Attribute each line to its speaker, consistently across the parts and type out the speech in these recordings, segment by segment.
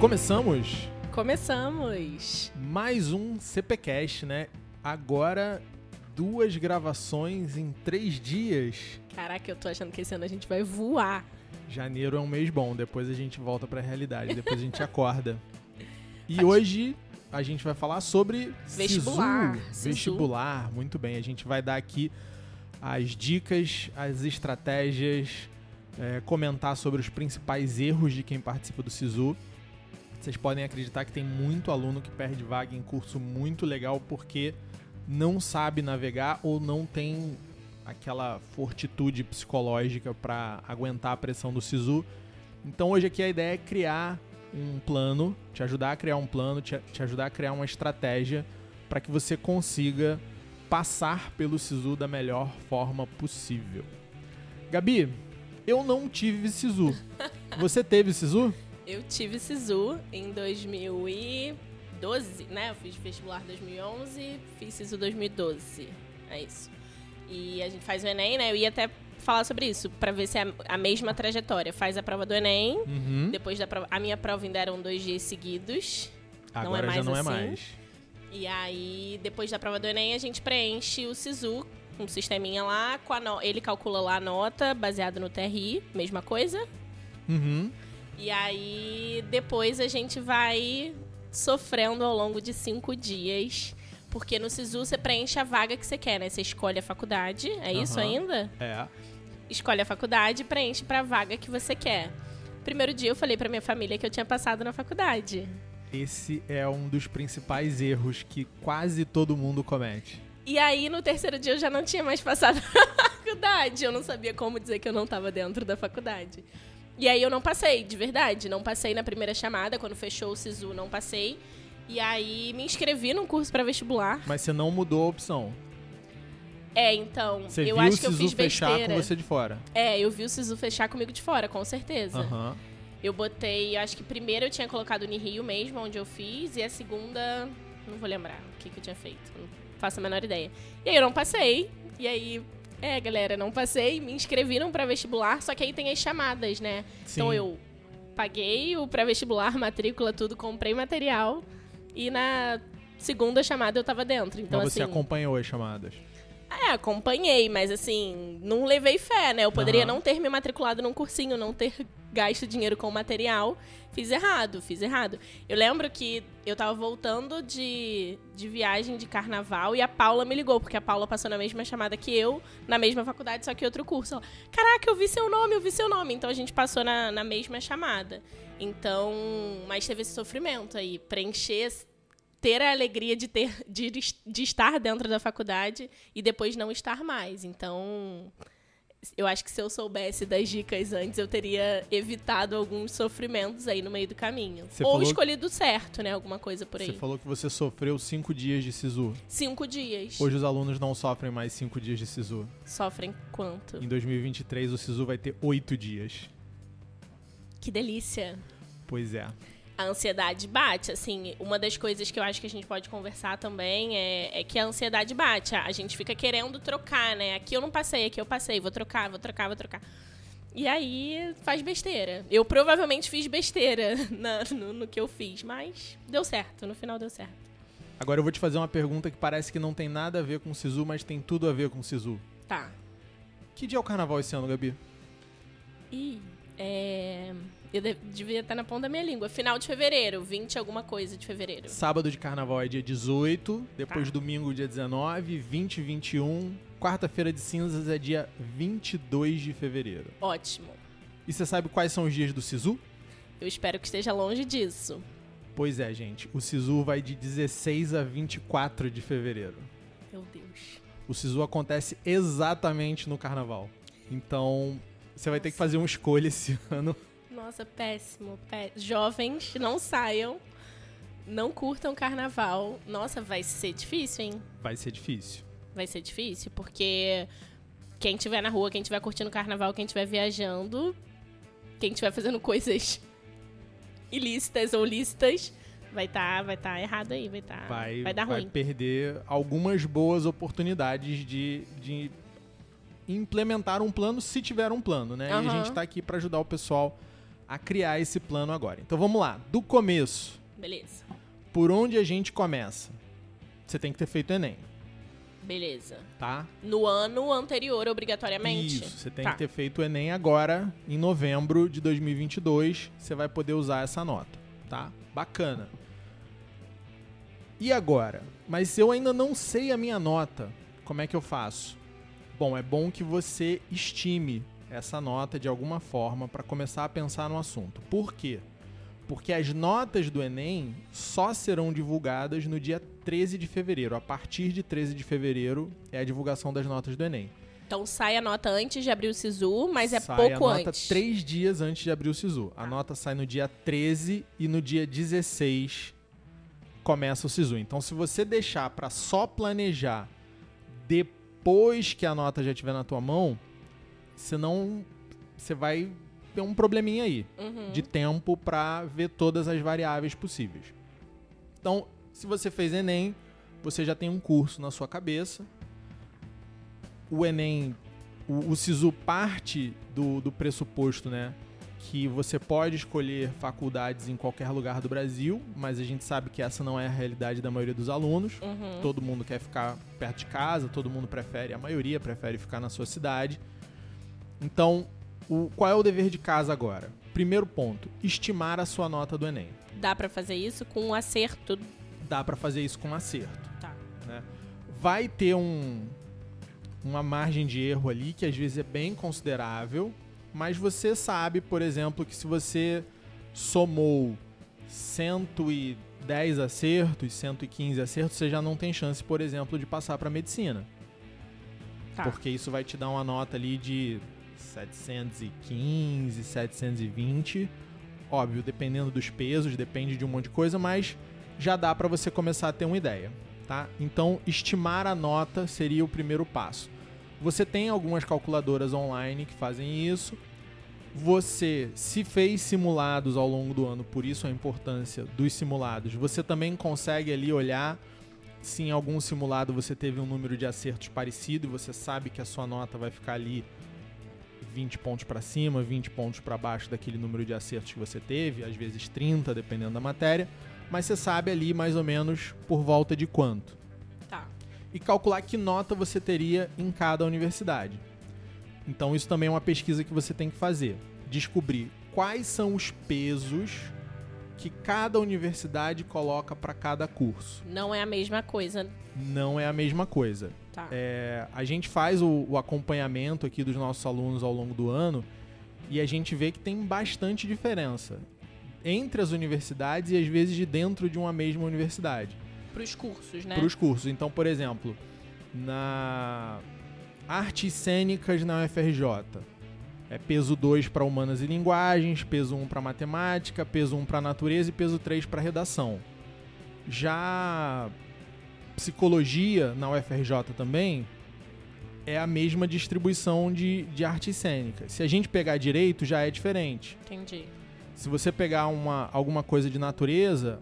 Speaker 1: Começamos
Speaker 2: Começamos!
Speaker 1: mais um CPcast, né? Agora duas gravações em três dias.
Speaker 2: Caraca, eu tô achando que esse ano a gente vai voar.
Speaker 1: Janeiro é um mês bom, depois a gente volta pra realidade, depois a gente acorda. E
Speaker 2: Acho-
Speaker 1: hoje a gente vai falar sobre
Speaker 2: Vestibular.
Speaker 1: Sisu.
Speaker 2: Sisu.
Speaker 1: Vestibular, muito bem. A gente vai dar aqui as dicas, as estratégias, é, comentar sobre os principais erros de quem participa do Sisu. Vocês podem acreditar que tem muito aluno que perde vaga em curso muito legal porque não sabe navegar ou não tem aquela fortitude psicológica para aguentar a pressão do Sisu. Então hoje aqui a ideia é criar um plano, te ajudar a criar um plano, te, te ajudar a criar uma estratégia para que você consiga passar pelo Sisu da melhor forma possível. Gabi, eu não tive Sisu. Você teve Sisu?
Speaker 2: Eu tive SISU em 2012, né? Eu fiz vestibular 2011, fiz SISU 2012. É isso. E a gente faz o Enem, né? Eu ia até falar sobre isso, pra ver se é a- mesma trajetória. Faz a prova do Enem,
Speaker 1: Uhum.
Speaker 2: depois da prova... A minha prova ainda eram dois dias seguidos.
Speaker 1: Agora já
Speaker 2: mais
Speaker 1: não é
Speaker 2: assim.
Speaker 1: mais.
Speaker 2: E aí, depois da prova do Enem, a gente preenche o SISU, um sisteminha lá, com a no- ele calcula lá a nota, baseado no TRI, mesma coisa.
Speaker 1: Uhum.
Speaker 2: E aí, depois a gente vai sofrendo ao longo de cinco dias. Porque no SISU você preenche a vaga que você quer, né? Você escolhe a faculdade, é isso
Speaker 1: Aham.
Speaker 2: ainda?
Speaker 1: É.
Speaker 2: Escolhe a faculdade e preenche pra vaga que você quer. Primeiro dia eu falei pra minha família que eu tinha passado na faculdade.
Speaker 1: Esse é um dos principais erros que quase todo mundo comete.
Speaker 2: E aí, no terceiro dia, eu já não tinha mais passado na faculdade. Eu não sabia como dizer que eu não estava dentro da faculdade. E aí, eu não passei, de verdade. Não passei na primeira chamada. Quando fechou o SISU, não passei. E aí, me inscrevi num curso para vestibular.
Speaker 1: Mas você não mudou a opção.
Speaker 2: É, então,
Speaker 1: Você
Speaker 2: eu
Speaker 1: viu
Speaker 2: acho
Speaker 1: o
Speaker 2: que eu fiz
Speaker 1: fechar
Speaker 2: besteira.
Speaker 1: com você de fora.
Speaker 2: É, eu vi o SISU fechar comigo de fora, com certeza.
Speaker 1: Aham.
Speaker 2: Eu botei, acho que primeiro eu tinha colocado Unirio mesmo, onde eu fiz, e a segunda, não vou lembrar o que, que eu tinha feito, não faço a menor ideia. E aí eu não passei, e aí, é galera, não passei, me inscreviram pra vestibular, só que aí tem as chamadas, né?
Speaker 1: Sim.
Speaker 2: Então eu paguei o pré-vestibular, matrícula, tudo, comprei material, e na segunda chamada eu tava dentro. Então,
Speaker 1: Mas você
Speaker 2: assim.
Speaker 1: acompanhou as chamadas.
Speaker 2: É, acompanhei, mas assim, não levei fé, né? Eu poderia
Speaker 1: Aham.
Speaker 2: não ter me matriculado num cursinho, não ter gasto dinheiro com material. Fiz errado, fiz errado. Eu lembro que eu tava voltando de, de viagem de carnaval e a Paula me ligou, porque a Paula passou na mesma chamada que eu, na mesma faculdade, só que outro curso. Ela, Caraca, eu vi seu nome, eu vi seu nome. Então a gente passou na, na mesma chamada. Então, mas teve esse sofrimento aí, preencher ter a alegria de ter de, de estar dentro da faculdade e depois não estar mais. Então, eu acho que se eu soubesse das dicas antes, eu teria evitado alguns sofrimentos aí no meio do caminho.
Speaker 1: Você
Speaker 2: Ou escolhido certo, né? Alguma coisa por aí.
Speaker 1: Você falou que você sofreu cinco dias de SISU.
Speaker 2: Cinco dias.
Speaker 1: Hoje os alunos não sofrem mais cinco dias de SISU.
Speaker 2: Sofrem quanto?
Speaker 1: Em 2023 o SISU vai ter oito dias.
Speaker 2: Que delícia.
Speaker 1: Pois é.
Speaker 2: A ansiedade bate. Assim, uma das coisas que eu acho que a gente pode conversar também é, é que a ansiedade bate. A, gente fica querendo trocar, né? Aqui eu não passei, aqui eu passei, vou trocar, vou trocar, vou trocar. E aí faz besteira. Eu provavelmente fiz besteira na- no, no que eu fiz, mas deu certo, no final deu certo.
Speaker 1: Agora eu vou te fazer uma pergunta que parece que não tem nada a ver com o SISU, mas tem tudo a ver com o SISU.
Speaker 2: Tá.
Speaker 1: Que dia é o carnaval esse ano, Gabi?
Speaker 2: E é, eu de- devia estar na ponta da minha língua. Final de fevereiro, 20 alguma coisa de fevereiro.
Speaker 1: Sábado de carnaval é dia 18, depois
Speaker 2: Tá.
Speaker 1: domingo dia 19, 20 e 21. Quarta-feira de cinzas é dia 22 de fevereiro.
Speaker 2: Ótimo.
Speaker 1: E você sabe quais são os dias do SISU?
Speaker 2: Eu espero que esteja longe disso.
Speaker 1: Pois é, gente. O SISU vai de 16 a 24 de fevereiro.
Speaker 2: Meu Deus.
Speaker 1: O SISU acontece exatamente no carnaval. Então, você vai ter que fazer uma escolha esse ano.
Speaker 2: Nossa, péssimo. pé- Jovens, não saiam. Não curtam carnaval. Nossa, vai ser difícil, hein?
Speaker 1: Vai ser difícil.
Speaker 2: Vai ser difícil, porque quem estiver na rua, quem estiver curtindo carnaval, quem estiver viajando, quem estiver fazendo coisas ilícitas ou lícitas, vai estar vai tá errado aí, vai, tá,
Speaker 1: Vai,
Speaker 2: vai dar ruim.
Speaker 1: perder algumas boas oportunidades de, de implementar um plano se tiver um plano, né? E a gente tá aqui para ajudar o pessoal a criar esse plano agora. Então vamos lá, do começo.
Speaker 2: Beleza.
Speaker 1: Por onde a gente começa? Você tem que ter feito Enem,
Speaker 2: Beleza.
Speaker 1: tá?
Speaker 2: No ano anterior, obrigatoriamente?
Speaker 1: Isso, você tem
Speaker 2: Tá.
Speaker 1: que ter feito o Enem agora, em novembro de 2022, você vai poder usar essa nota, tá? Bacana. E agora? Mas se eu ainda não sei a minha nota, como é que eu faço? Bom, é bom que você estime essa nota de alguma forma para começar a pensar no assunto. Por quê? Porque as notas do Enem só serão divulgadas no dia 13 de fevereiro. A partir de 13 de fevereiro é a divulgação das notas do Enem.
Speaker 2: Então sai a nota antes de abrir o SISU, mas é
Speaker 1: sai
Speaker 2: pouco
Speaker 1: a nota
Speaker 2: antes.
Speaker 1: três dias antes de abrir o SISU. A
Speaker 2: Tá.
Speaker 1: nota sai no dia 13 e no dia 16 começa o SISU. Então, se você deixar para só planejar depois que a nota já estiver na tua mão, você não você vai ter um probleminha aí
Speaker 2: Uhum.
Speaker 1: de tempo para ver todas as variáveis possíveis. Então, se você fez Enem, você já tem um curso na sua cabeça. O Enem, o, o SISU parte do, do pressuposto, né? Que você pode escolher faculdades em qualquer lugar do Brasil, mas a gente sabe que essa não é a realidade da maioria dos alunos.
Speaker 2: Uhum.
Speaker 1: Todo mundo quer ficar perto de casa, todo mundo prefere, a maioria prefere ficar na sua cidade. Então, o, qual é o dever de casa agora? Primeiro ponto, estimar a sua nota do Enem.
Speaker 2: Dá pra fazer isso com um acerto.
Speaker 1: Dá pra fazer isso com acerto.
Speaker 2: Tá.
Speaker 1: né? Vai ter um, uma margem de erro ali que às vezes é bem considerável, mas você sabe, por exemplo, que se você somou 110 acertos, 115 acertos, você já não tem chance, por exemplo, de passar para medicina.
Speaker 2: Tá.
Speaker 1: Porque isso vai te dar uma nota ali de 715, 720. Óbvio, dependendo dos pesos, depende de um monte de coisa, mas já dá para você começar a ter uma ideia, tá? Então, estimar a nota seria o primeiro passo. Você tem algumas calculadoras online que fazem isso. Você, se fez simulados ao longo do ano, por isso a importância dos simulados, você também consegue ali olhar se em algum simulado você teve um número de acertos parecido e você sabe que a sua nota vai ficar ali 20 pontos para cima, 20 pontos para baixo daquele número de acertos que você teve, às vezes 30, dependendo da matéria, mas você sabe ali mais ou menos por volta de quanto.
Speaker 2: Tá.
Speaker 1: E calcular que nota você teria em cada universidade. Então isso também é uma pesquisa que você tem que fazer, descobrir quais são os pesos que cada universidade coloca para cada curso.
Speaker 2: Não é a mesma coisa.
Speaker 1: Não é a mesma coisa.
Speaker 2: Tá.
Speaker 1: É, a gente faz o, o acompanhamento aqui dos nossos alunos ao longo do ano e a gente vê que tem bastante diferença entre as universidades e às vezes de dentro de uma mesma universidade
Speaker 2: Pros cursos, né?
Speaker 1: para os cursos. Então, por exemplo, na artes cênicas na UFRJ, é peso 2 para humanas e linguagens, peso 1 um para matemática, peso 1 um para natureza e peso 3 para redação. Já psicologia na UFRJ também é a mesma distribuição de, de artes cênicas. Se a gente pegar direito, já é diferente.
Speaker 2: Entendi.
Speaker 1: Se você pegar uma, alguma coisa de natureza,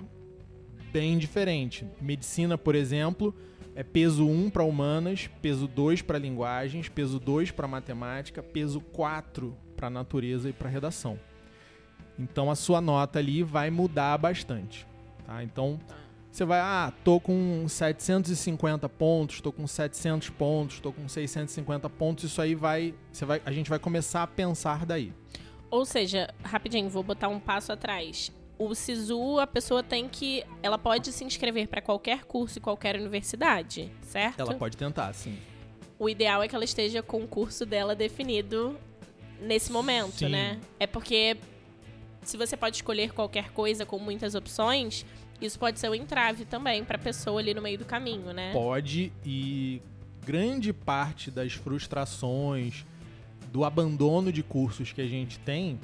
Speaker 1: bem diferente. Medicina, por exemplo, é peso 1 para humanas, peso 2 para linguagens, peso 2 para matemática, peso 4 para natureza e para redação. Então a sua nota ali vai mudar bastante. Tá? Então
Speaker 2: Tá.
Speaker 1: Você vai, ah, tô com 750 pontos, tô com 700 pontos, tô com 650 pontos, isso aí vai, você vai, a gente vai começar a pensar daí.
Speaker 2: Ou seja, rapidinho, vou botar um passo atrás. O SISU, a pessoa tem que. Ela pode se inscrever para qualquer curso e qualquer universidade, certo?
Speaker 1: Ela pode tentar, sim.
Speaker 2: O ideal é que ela esteja com o curso dela definido nesse momento,
Speaker 1: Sim.
Speaker 2: né? É porque se você pode escolher qualquer coisa com muitas opções, isso pode ser um entrave também pra pessoa ali no meio do caminho, né?
Speaker 1: Pode e grande parte das frustrações, do abandono de cursos que a gente tem,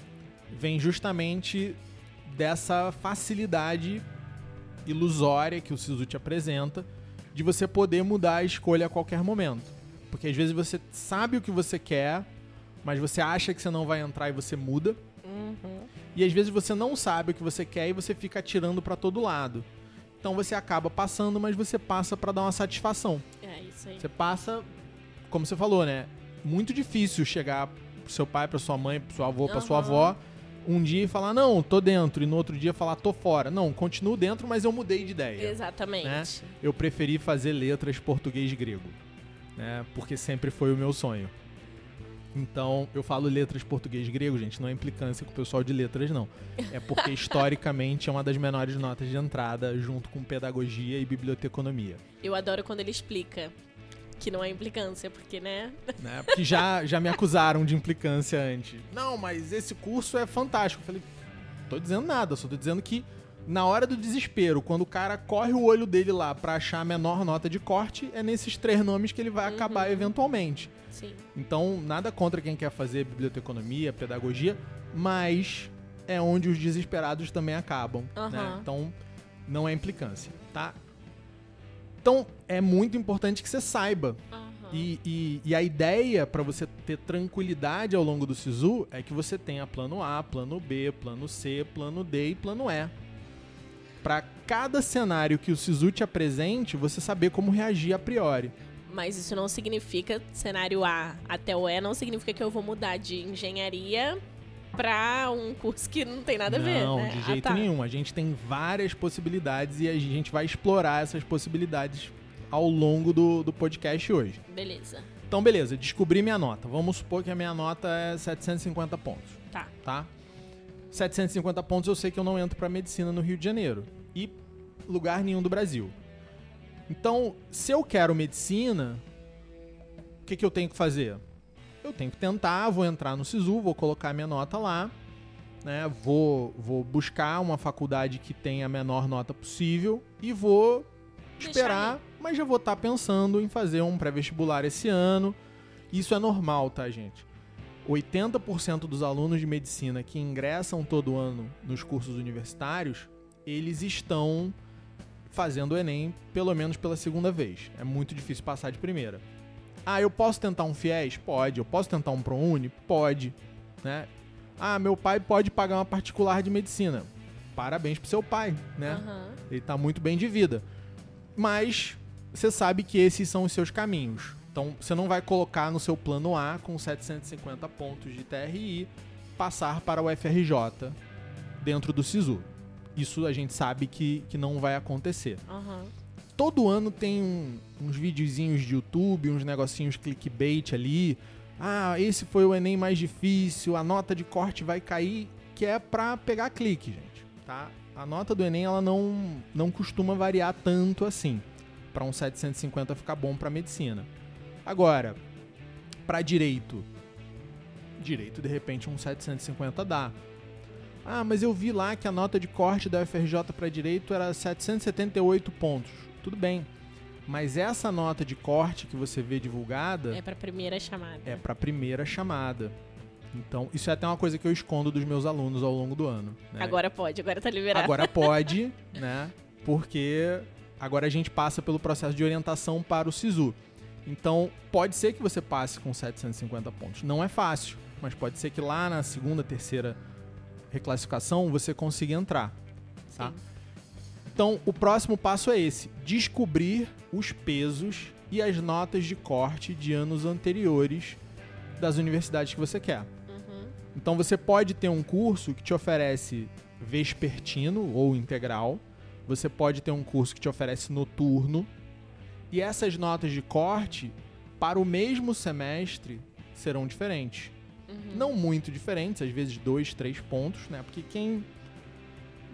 Speaker 1: vem justamente dessa facilidade ilusória que o Sisu te apresenta de você poder mudar a escolha a qualquer momento. Porque às vezes você sabe o que você quer, mas você acha que você não vai entrar e você muda.
Speaker 2: Uhum.
Speaker 1: E às vezes você não sabe o que você quer e você fica atirando pra todo lado. Então você acaba passando, mas você passa pra dar uma satisfação.
Speaker 2: É isso aí.
Speaker 1: Você passa, como você falou, né? Muito difícil chegar pro seu pai, pra sua mãe, pro seu avô, pra sua avó um dia e falar, não, tô dentro, e no outro dia falar, tô fora. Não, continuo dentro, mas eu mudei de ideia.
Speaker 2: Exatamente.
Speaker 1: Né? Eu preferi fazer letras português grego, né? Porque sempre foi o meu sonho. Então, eu falo letras português grego, gente, não é implicância com o pessoal de letras, não. É porque historicamente é uma das menores notas de entrada, junto com pedagogia e biblioteconomia.
Speaker 2: Eu adoro quando ele explica que não é implicância, porque, né?
Speaker 1: né? Porque já, já me acusaram de implicância antes. Não, mas esse curso é fantástico. Eu falei, tô dizendo nada, só tô dizendo que na hora do desespero, quando o cara corre o olho dele lá para achar a menor nota de corte, é nesses três nomes que ele vai uhum. acabar eventualmente.
Speaker 2: Sim.
Speaker 1: Então, nada contra quem quer fazer biblioteconomia, pedagogia, mas é onde os desesperados também acabam, uhum. né? Então, não é implicância, tá? Então, é muito importante que você saiba. Uhum. E, e, e, a ideia para você ter tranquilidade ao longo do SISU é que você tenha plano A, plano B, plano C, plano D e plano E. Para cada cenário que o SISU te apresente, você saber como reagir a priori.
Speaker 2: Mas isso não significa, cenário A até o E, não significa que eu vou mudar de engenharia para um curso que não tem nada a ver.
Speaker 1: Não,
Speaker 2: né?
Speaker 1: de jeito ah, tá. nenhum. A gente tem várias possibilidades e a gente vai explorar essas possibilidades ao longo do, do podcast hoje.
Speaker 2: Beleza.
Speaker 1: Então, beleza, descobri minha nota. Vamos supor que a minha nota é 750 pontos.
Speaker 2: Tá.
Speaker 1: Tá? 750 pontos eu sei que eu não entro para medicina no Rio de Janeiro. E lugar nenhum do Brasil. Então, se eu quero medicina, o que, que eu tenho que fazer? Eu tenho que tentar, vou entrar no SISU, vou colocar minha nota lá, né? Vou, vou buscar uma faculdade que tenha a menor nota possível e vou esperar, mas já vou estar tá pensando em fazer um pré-vestibular esse ano. Isso é normal, tá, gente? 80% dos alunos de medicina que ingressam todo ano nos cursos universitários, eles estão fazendo o Enem pelo menos pela segunda vez. É muito difícil passar de primeira. Ah, eu posso tentar um FIES? Pode. Eu posso tentar um ProUni? Pode. Né? Ah, meu pai pode pagar uma particular de medicina. Parabéns pro seu pai, né? Uhum. Ele tá muito bem de vida. Mas você sabe que esses são os seus caminhos. Então, você não vai colocar no seu plano A com 750 pontos de TRI passar para o FRJ dentro do SISU. Isso a gente sabe que, que não vai acontecer.
Speaker 2: Uhum.
Speaker 1: Todo ano tem um, uns videozinhos de YouTube, uns negocinhos clickbait ali. Ah, esse foi o Enem mais difícil, a nota de corte vai cair, que é pra pegar clique, gente, tá? A nota do Enem, ela não, não costuma variar tanto assim. Para um 750 ficar bom para medicina. Agora, para direito, direito de repente um 750 dá. Ah, mas eu vi lá que a nota de corte da UFRJ para direito era 778 pontos. Tudo bem. Mas essa nota de corte que você vê divulgada.
Speaker 2: É para primeira chamada.
Speaker 1: É para primeira chamada. Então, isso é até uma coisa que eu escondo dos meus alunos ao longo do ano. Né?
Speaker 2: Agora pode, agora tá liberado.
Speaker 1: Agora pode, né? Porque agora a gente passa pelo processo de orientação para o SISU. Então, pode ser que você passe com 750 pontos. Não é fácil, mas pode ser que lá na segunda, terceira reclassificação você consiga entrar. Tá? Então, o próximo passo é esse: descobrir os pesos e as notas de corte de anos anteriores das universidades que você quer. Uhum. Então, você pode ter um curso que te oferece vespertino ou integral. Você pode ter um curso que te oferece noturno. E essas notas de corte, para o mesmo semestre, serão diferentes. Uhum. Não muito diferentes, às vezes dois, três pontos, né? Porque quem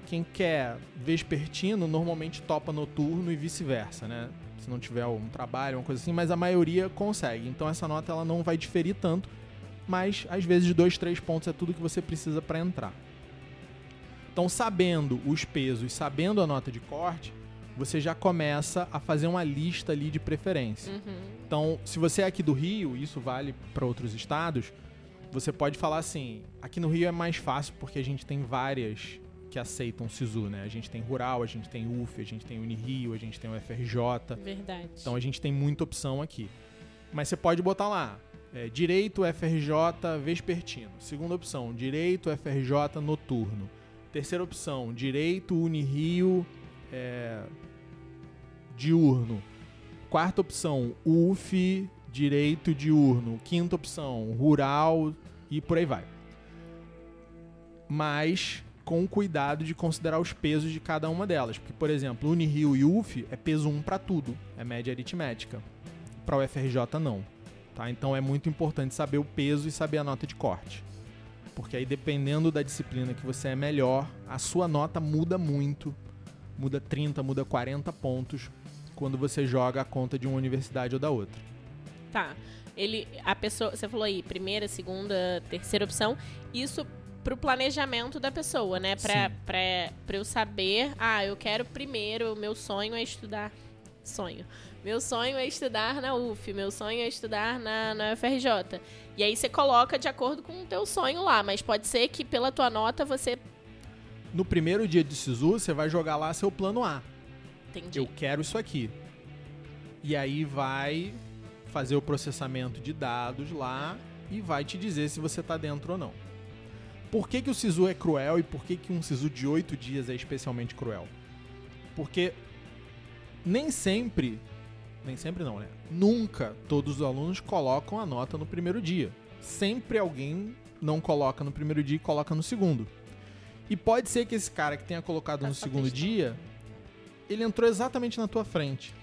Speaker 1: quem quer vespertino normalmente topa noturno e vice-versa, né? Se não tiver um trabalho, uma coisa assim, mas a maioria consegue. Então essa nota ela não vai diferir tanto, mas às vezes dois, três pontos é tudo que você precisa para entrar. Então, sabendo os pesos, sabendo a nota de corte, você já começa a fazer uma lista ali de preferência. Uhum. Então, se você é aqui do Rio, isso vale para outros estados, você pode falar assim, aqui no Rio é mais fácil porque a gente tem várias que aceitam SISU, né? A gente tem Rural, a gente tem UF, a gente tem Unirio, a gente tem o FRJ.
Speaker 2: Verdade.
Speaker 1: Então a gente tem muita opção aqui. Mas você pode botar lá, é, Direito FRJ Vespertino. Segunda opção, Direito FRJ Noturno. Terceira opção, Direito Unirio é, Diurno. Quarta opção, UF direito diurno, quinta opção, rural e por aí vai. mas com o cuidado de considerar os pesos de cada uma delas. Porque, por exemplo, Unirio e UF é peso 1 para tudo, é média aritmética. Para o FRJ, não. Tá? Então é muito importante saber o peso e saber a nota de corte. Porque aí, dependendo da disciplina que você é melhor, a sua nota muda muito. Muda 30, muda 40 pontos quando você joga a conta de uma universidade ou da outra.
Speaker 2: Tá. Ele, a pessoa, você falou aí, primeira, segunda, terceira opção. Isso pro planejamento da pessoa, né? Pra,
Speaker 1: Sim.
Speaker 2: pra, pra eu saber, ah, eu quero primeiro, meu sonho é estudar. Sonho. Meu sonho é estudar na UF, meu sonho é estudar na, na UFRJ. E aí você coloca de acordo com o teu sonho lá, mas pode ser que pela tua nota você.
Speaker 1: No primeiro dia de SISU, você vai jogar lá seu plano A.
Speaker 2: Entendi.
Speaker 1: Eu quero isso aqui. E aí vai fazer o processamento de dados lá e vai te dizer se você tá dentro ou não. Por que, que o SISU é cruel e por que, que um SISU de 8 dias é especialmente cruel? Porque nem sempre, nem sempre não, né? Nunca todos os alunos colocam a nota no primeiro dia. Sempre alguém não coloca no primeiro dia e coloca no segundo. E pode ser que esse cara que tenha colocado no segundo dia, ele entrou exatamente na tua frente.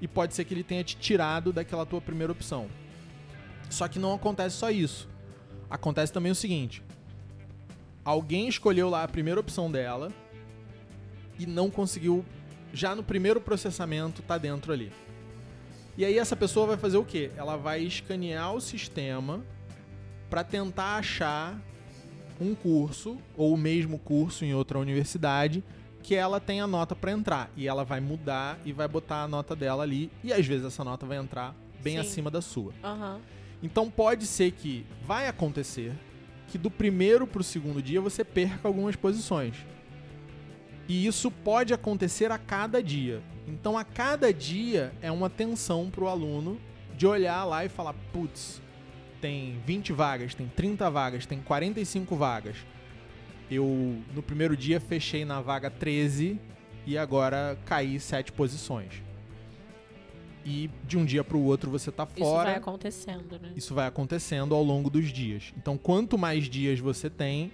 Speaker 1: E pode ser que ele tenha te tirado daquela tua primeira opção. Só que não acontece só isso. Acontece também o seguinte: alguém escolheu lá a primeira opção dela e não conseguiu, já no primeiro processamento, tá dentro ali. E aí essa pessoa vai fazer o quê? Ela vai escanear o sistema para tentar achar um curso ou o mesmo curso em outra universidade que ela tenha nota para entrar e ela vai mudar e vai botar a nota dela ali e às vezes essa nota vai entrar bem
Speaker 2: Sim.
Speaker 1: acima da sua.
Speaker 2: Aham.
Speaker 1: Então pode ser que vai acontecer que do primeiro pro segundo dia você perca algumas posições. E isso pode acontecer a cada dia. Então a cada dia é uma tensão pro aluno de olhar lá e falar, putz, tem 20 vagas, tem 30 vagas, tem 45 vagas. Eu no primeiro dia fechei na vaga 13 e agora caí 7 posições. E de um dia pro outro você tá
Speaker 2: Isso
Speaker 1: fora
Speaker 2: vai acontecendo, né?
Speaker 1: isso vai acontecendo ao longo dos dias. Então, quanto mais dias você tem,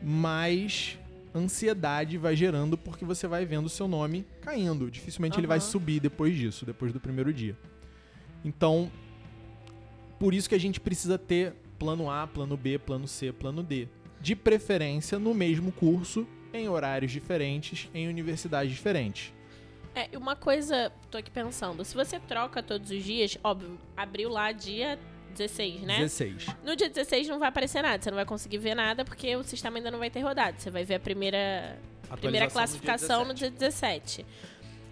Speaker 1: mais ansiedade vai gerando porque você vai vendo o seu nome caindo. Dificilmente ele vai subir depois disso, depois do primeiro dia. Então, por isso que a gente precisa ter plano A, plano B, plano C, plano D. De preferência no mesmo curso, em horários diferentes, em universidades diferentes.
Speaker 2: É, e uma coisa, tô aqui pensando, se você troca todos os dias, óbvio, abriu lá dia 16, né?
Speaker 1: 16.
Speaker 2: No dia 16 não vai aparecer nada, você não vai conseguir ver nada porque o sistema ainda não vai ter rodado. Você vai ver a primeira, primeira classificação
Speaker 1: no dia
Speaker 2: no dia 17.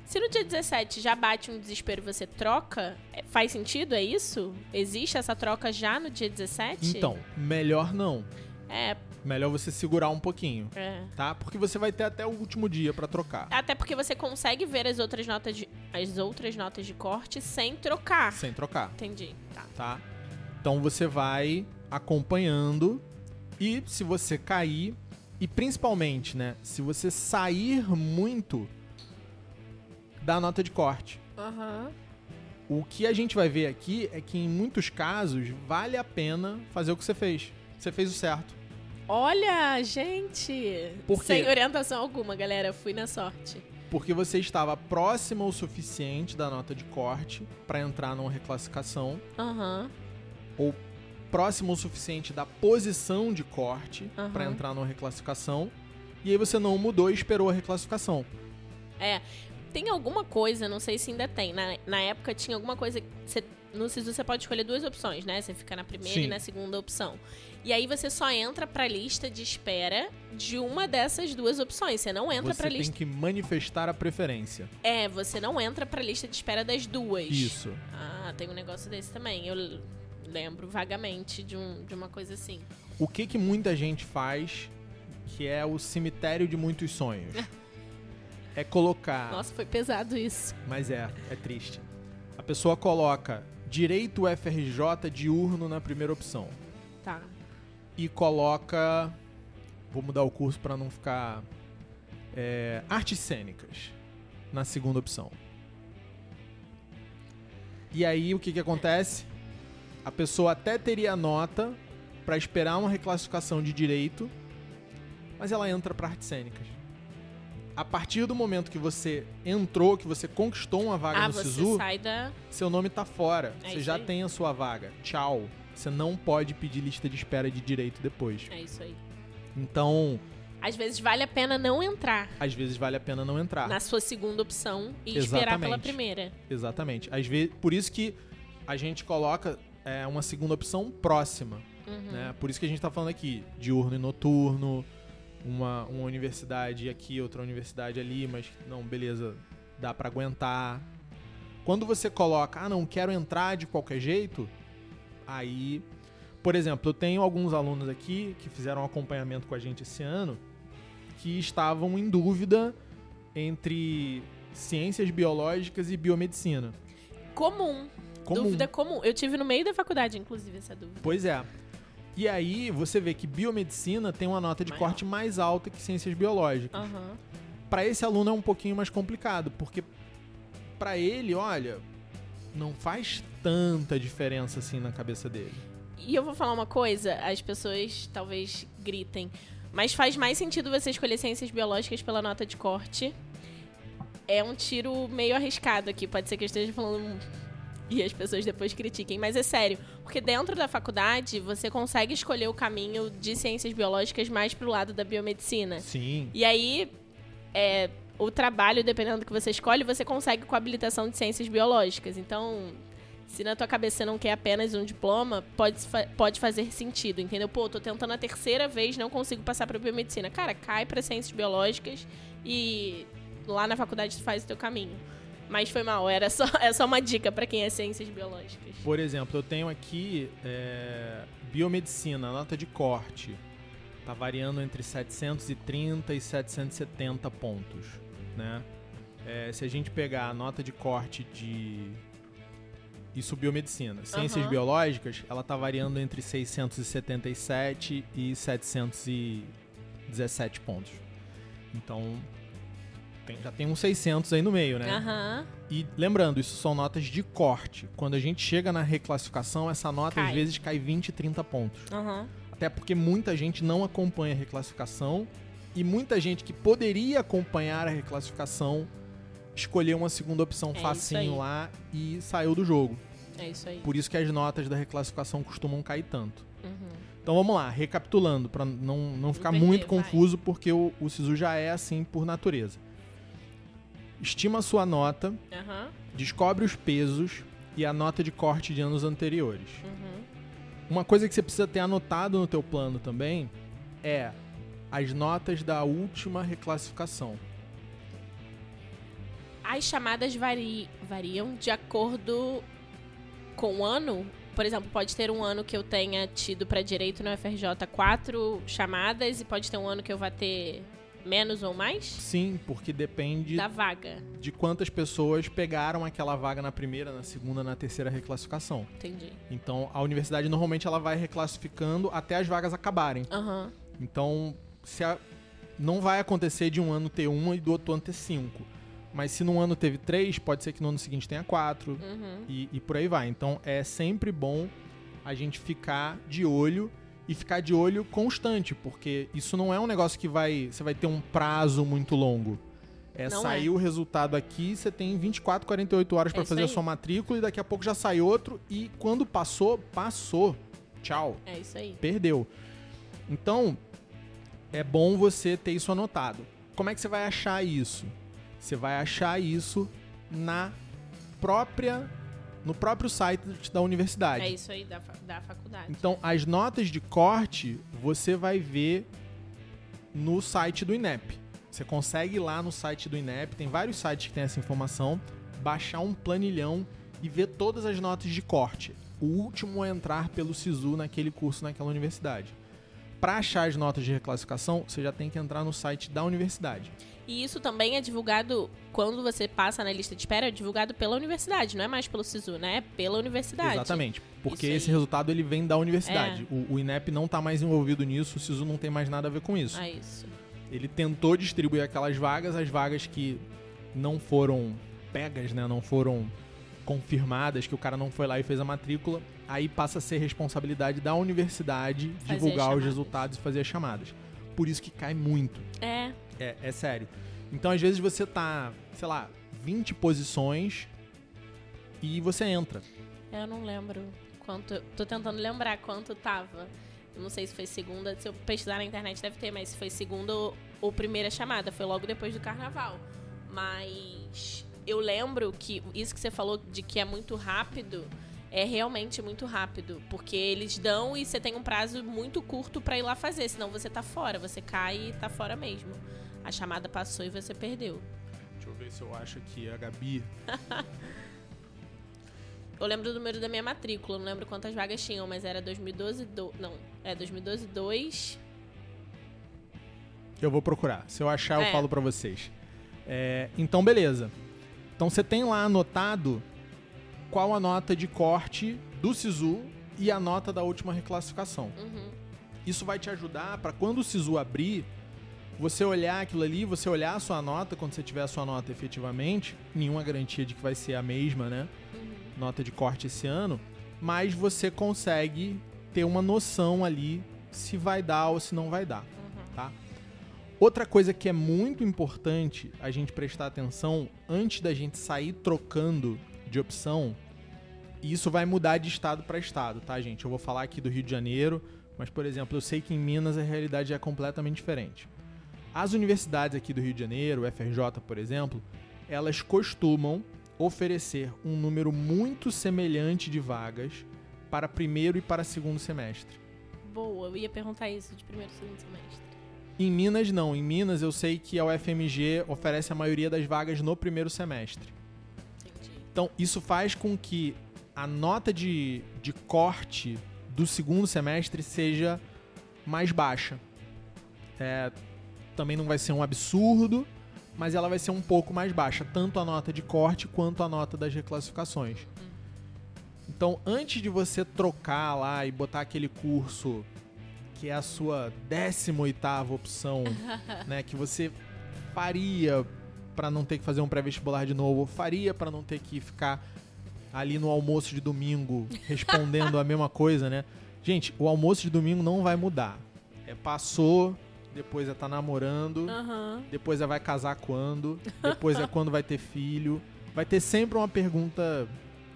Speaker 2: Se no dia 17 já bate um desespero e você troca, é- faz sentido? É isso? Existe essa troca já no dia 17?
Speaker 1: Então, melhor não.
Speaker 2: É,
Speaker 1: Melhor você segurar um pouquinho.
Speaker 2: é.
Speaker 1: tá? Porque você vai ter até o último dia pra trocar,
Speaker 2: Até porque você consegue ver as outras notas de, as outras notas de corte sem trocar.
Speaker 1: sem trocar,
Speaker 2: Entendi. Tá.
Speaker 1: tá? Então você vai acompanhando e se você cair e principalmente, né, se você sair muito da nota de corte.
Speaker 2: Aham.
Speaker 1: O que a gente vai ver aqui é que em muitos casos vale a pena fazer o que você fez. Você fez o certo.
Speaker 2: Olha, gente!
Speaker 1: Por?
Speaker 2: Sem orientação alguma, galera. Fui na sorte.
Speaker 1: Porque você estava próximo o suficiente da nota de corte pra entrar numa reclassificação
Speaker 2: Aham.
Speaker 1: ou próximo o suficiente da posição de corte
Speaker 2: Aham.
Speaker 1: pra entrar numa reclassificação. E aí você não mudou e esperou a reclassificação.
Speaker 2: É. Tem alguma coisa, não sei se ainda tem. Na, na época tinha alguma coisa. que Você, no SISU você pode escolher duas opções, né? Você fica na primeira
Speaker 1: Sim.
Speaker 2: e na segunda opção. E aí você só entra pra lista de espera de uma dessas duas opções. Você não entra
Speaker 1: você
Speaker 2: pra
Speaker 1: tem
Speaker 2: lista.
Speaker 1: que manifestar a preferência.
Speaker 2: É, você não entra pra lista de espera das duas.
Speaker 1: Isso.
Speaker 2: Ah, tem um negócio desse também. Eu lembro vagamente de, um, de uma coisa assim.
Speaker 1: O que que muita gente faz que é o cemitério de muitos sonhos? é colocar,
Speaker 2: Nossa, foi pesado isso.
Speaker 1: mas é, é triste. A pessoa coloca direito FRJ diurno na primeira opção.
Speaker 2: Tá.
Speaker 1: e coloca. Vou mudar o curso para não ficar. É, artes cênicas na segunda opção. E aí o que, que acontece? A pessoa até teria nota para esperar uma reclassificação de direito mas ela entra para artes cênicas. A partir do momento que você entrou, que você conquistou uma vaga
Speaker 2: ah,
Speaker 1: no
Speaker 2: você
Speaker 1: SISU,
Speaker 2: sai da.
Speaker 1: seu nome tá fora.
Speaker 2: É
Speaker 1: você já
Speaker 2: aí.
Speaker 1: tem a sua vaga. Tchau. Você não pode pedir lista de espera de direito depois.
Speaker 2: É isso aí.
Speaker 1: Então,
Speaker 2: Às vezes vale a pena não entrar
Speaker 1: às vezes vale a pena não entrar.
Speaker 2: na sua segunda opção e esperar pela
Speaker 1: Exatamente.
Speaker 2: primeira.
Speaker 1: Exatamente. Às vezes, por isso que a gente coloca é, uma segunda opção próxima.
Speaker 2: Uhum.
Speaker 1: Né? Por isso que a gente tá falando aqui, diurno e noturno, uma, uma universidade aqui, outra universidade ali, mas não, beleza, dá pra aguentar. Quando você coloca, ah, não, quero entrar de qualquer jeito, aí. Por exemplo, eu tenho alguns alunos aqui que fizeram um acompanhamento com a gente esse ano que estavam em dúvida entre ciências biológicas e biomedicina.
Speaker 2: Comum.
Speaker 1: Comum.
Speaker 2: Dúvida comum. Eu tive no meio da faculdade, inclusive, essa dúvida.
Speaker 1: Pois é. E aí você vê que biomedicina tem uma nota de
Speaker 2: Maior.
Speaker 1: corte mais alta que ciências biológicas.
Speaker 2: Aham.
Speaker 1: Pra esse aluno é um pouquinho mais complicado, porque pra ele, olha, não faz tanta diferença assim na cabeça dele.
Speaker 2: E eu vou falar uma coisa, as pessoas talvez gritem, mas faz mais sentido você escolher ciências biológicas pela nota de corte. É um tiro meio arriscado aqui, pode ser que eu esteja falando e as pessoas depois critiquem, mas é sério, porque dentro da faculdade você consegue escolher o caminho de ciências biológicas mais pro lado da biomedicina.
Speaker 1: Sim.
Speaker 2: E aí, é, o trabalho, dependendo do que você escolhe, você consegue com a habilitação de ciências biológicas. Então, se na tua cabeça você não quer apenas um diploma, pode, pode fazer sentido, entendeu? Pô, tô tentando a terceira vez, não consigo passar pra biomedicina. Cara, cai pra ciências biológicas e lá na faculdade tu faz o teu caminho. Mas foi mal, era só, é só uma dica pra quem é ciências biológicas.
Speaker 1: Por exemplo, eu tenho aqui é, biomedicina, nota de corte. Tá variando entre 730 e 770 pontos, né? É, se a gente pegar a nota de corte de isso biomedicina, ciências
Speaker 2: Aham.
Speaker 1: biológicas, ela tá variando entre 677 e 717 pontos. Então, tem- já tem uns 600 aí no meio, né?
Speaker 2: Aham.
Speaker 1: E lembrando, isso são notas de corte. Quando a gente chega na reclassificação, essa nota às
Speaker 2: Cai.
Speaker 1: vezes cai 20, 30 pontos.
Speaker 2: Aham.
Speaker 1: Até porque muita gente não acompanha a reclassificação e muita gente que poderia acompanhar a reclassificação escolheu uma segunda opção
Speaker 2: É
Speaker 1: facinho lá e saiu do jogo.
Speaker 2: É isso aí.
Speaker 1: Por isso que as notas da reclassificação costumam cair tanto.
Speaker 2: Uhum.
Speaker 1: Então vamos lá, recapitulando, para não, não ficar
Speaker 2: perder,
Speaker 1: muito
Speaker 2: vai.
Speaker 1: confuso, porque o, o SISU já é assim por natureza. Estima a sua nota,
Speaker 2: Aham.
Speaker 1: descobre os pesos e a nota de corte de anos anteriores.
Speaker 2: Uhum.
Speaker 1: Uma coisa que você precisa ter anotado no teu plano também é as notas da última reclassificação.
Speaker 2: As chamadas vari- variam de acordo com o ano. Por exemplo, pode ter um ano que eu tenha tido para direito no FRJ quatro chamadas e pode ter um ano que eu vá ter menos ou mais
Speaker 1: Sim, porque depende
Speaker 2: da vaga.
Speaker 1: de quantas pessoas pegaram aquela vaga na primeira, na segunda, na terceira reclassificação.
Speaker 2: Entendi.
Speaker 1: Então, a universidade normalmente ela vai reclassificando até as vagas acabarem.
Speaker 2: Aham.
Speaker 1: Então, se a- não vai acontecer de um ano ter uma e do outro ano ter cinco. Mas se num ano teve três, pode ser que no ano seguinte tenha quatro.
Speaker 2: Uhum.
Speaker 1: e, e por aí vai. Então é sempre bom a gente ficar de olho e ficar de olho constante, porque isso não é um negócio que vai você vai ter um prazo muito longo. É
Speaker 2: Não
Speaker 1: sair
Speaker 2: é.
Speaker 1: o resultado aqui, você tem 24, 48 horas
Speaker 2: É
Speaker 1: para
Speaker 2: isso
Speaker 1: fazer a sua matrícula e daqui a pouco já sai outro e quando passou, passou. Tchau,
Speaker 2: É isso aí.
Speaker 1: perdeu. Então, é bom você ter isso anotado. Como é que você vai achar isso? Você vai achar isso na própria no próprio site da universidade.
Speaker 2: É isso aí da, da faculdade.
Speaker 1: Então, as notas de corte você vai ver no site do INEP. Você consegue ir lá no site do INEP, tem vários sites que tem essa informação, baixar um planilhão e ver todas as notas de corte. O último a entrar pelo SISU naquele curso naquela universidade. Para achar as notas de reclassificação, você já tem que entrar no site da universidade.
Speaker 2: E isso também é divulgado quando você passa na lista de espera, é divulgado pela universidade, não é mais pelo SISU, né? É pela universidade.
Speaker 1: Exatamente. Porque esse resultado ele vem da universidade.
Speaker 2: É.
Speaker 1: O, o INEP não está mais envolvido nisso, o SISU não tem mais nada a ver com isso.
Speaker 2: É isso.
Speaker 1: Ele tentou distribuir aquelas vagas, as vagas que não foram pegas, né? Não foram confirmadas, que o cara não foi lá e fez a matrícula. Aí passa a ser responsabilidade da universidade
Speaker 2: Fazer
Speaker 1: divulgar os resultados e fazer as chamadas. por isso que cai muito.
Speaker 2: É.
Speaker 1: É, é sério. Então, às vezes, você tá, sei lá, 20 posições e você entra.
Speaker 2: Eu não lembro quanto. Tô tentando lembrar quanto tava. Eu não sei se foi segunda. Se eu pesquisar na internet deve ter, mas se foi segunda ou primeira chamada. Foi logo depois do carnaval. Mas eu lembro que isso que você falou de que é muito rápido. É realmente muito rápido, porque eles dão e você tem um prazo muito curto pra ir lá fazer, senão você tá fora, você cai e tá fora mesmo. A chamada passou e você perdeu.
Speaker 1: Deixa eu ver se eu acho aqui a Gabi.
Speaker 2: Eu lembro do número da minha matrícula, não lembro quantas vagas tinham, mas era 2012, do... não, é 2012 2.
Speaker 1: Eu vou procurar. Se eu achar, eu
Speaker 2: É.
Speaker 1: falo pra vocês. É, então, beleza. Então, você tem lá anotado qual a nota de corte do SISU e a nota da última reclassificação.
Speaker 2: Uhum.
Speaker 1: Isso vai te ajudar para quando o SISU abrir, você olhar aquilo ali, você olhar a sua nota, quando você tiver a sua nota efetivamente, nenhuma garantia de que vai ser a mesma, né?
Speaker 2: Uhum.
Speaker 1: Nota de corte esse ano, mas você consegue ter uma noção ali se vai dar ou se não vai dar,
Speaker 2: Uhum.
Speaker 1: tá? Outra coisa que é muito importante a gente prestar atenção antes da gente sair trocando de opção, e isso vai mudar de estado para estado, tá, gente? Eu vou falar aqui do Rio de Janeiro, mas, por exemplo, eu sei que em Minas a realidade é completamente diferente. As universidades aqui do Rio de Janeiro, o FRJ, por exemplo, elas costumam oferecer um número muito semelhante de vagas para primeiro e para segundo semestre.
Speaker 2: Boa, eu ia perguntar isso de primeiro e segundo semestre.
Speaker 1: Em Minas, não. Em Minas, eu sei que a UFMG oferece a maioria das vagas no primeiro semestre. Então, isso faz com que a nota de, de corte do segundo semestre seja mais baixa. É, também não vai ser um absurdo, mas ela vai ser um pouco mais baixa, tanto a nota de corte quanto a nota das reclassificações. Então, antes de você trocar lá e botar aquele curso que é a sua 18ª opção, né, que você faria para não ter que fazer um pré-vestibular de novo, faria para não ter que ficar ali no almoço de domingo respondendo a mesma coisa, né? Gente, o almoço de domingo não vai mudar. É passou, depois é tá namorando,
Speaker 2: Aham.
Speaker 1: depois é vai casar quando, depois é quando vai ter filho. Vai ter sempre uma pergunta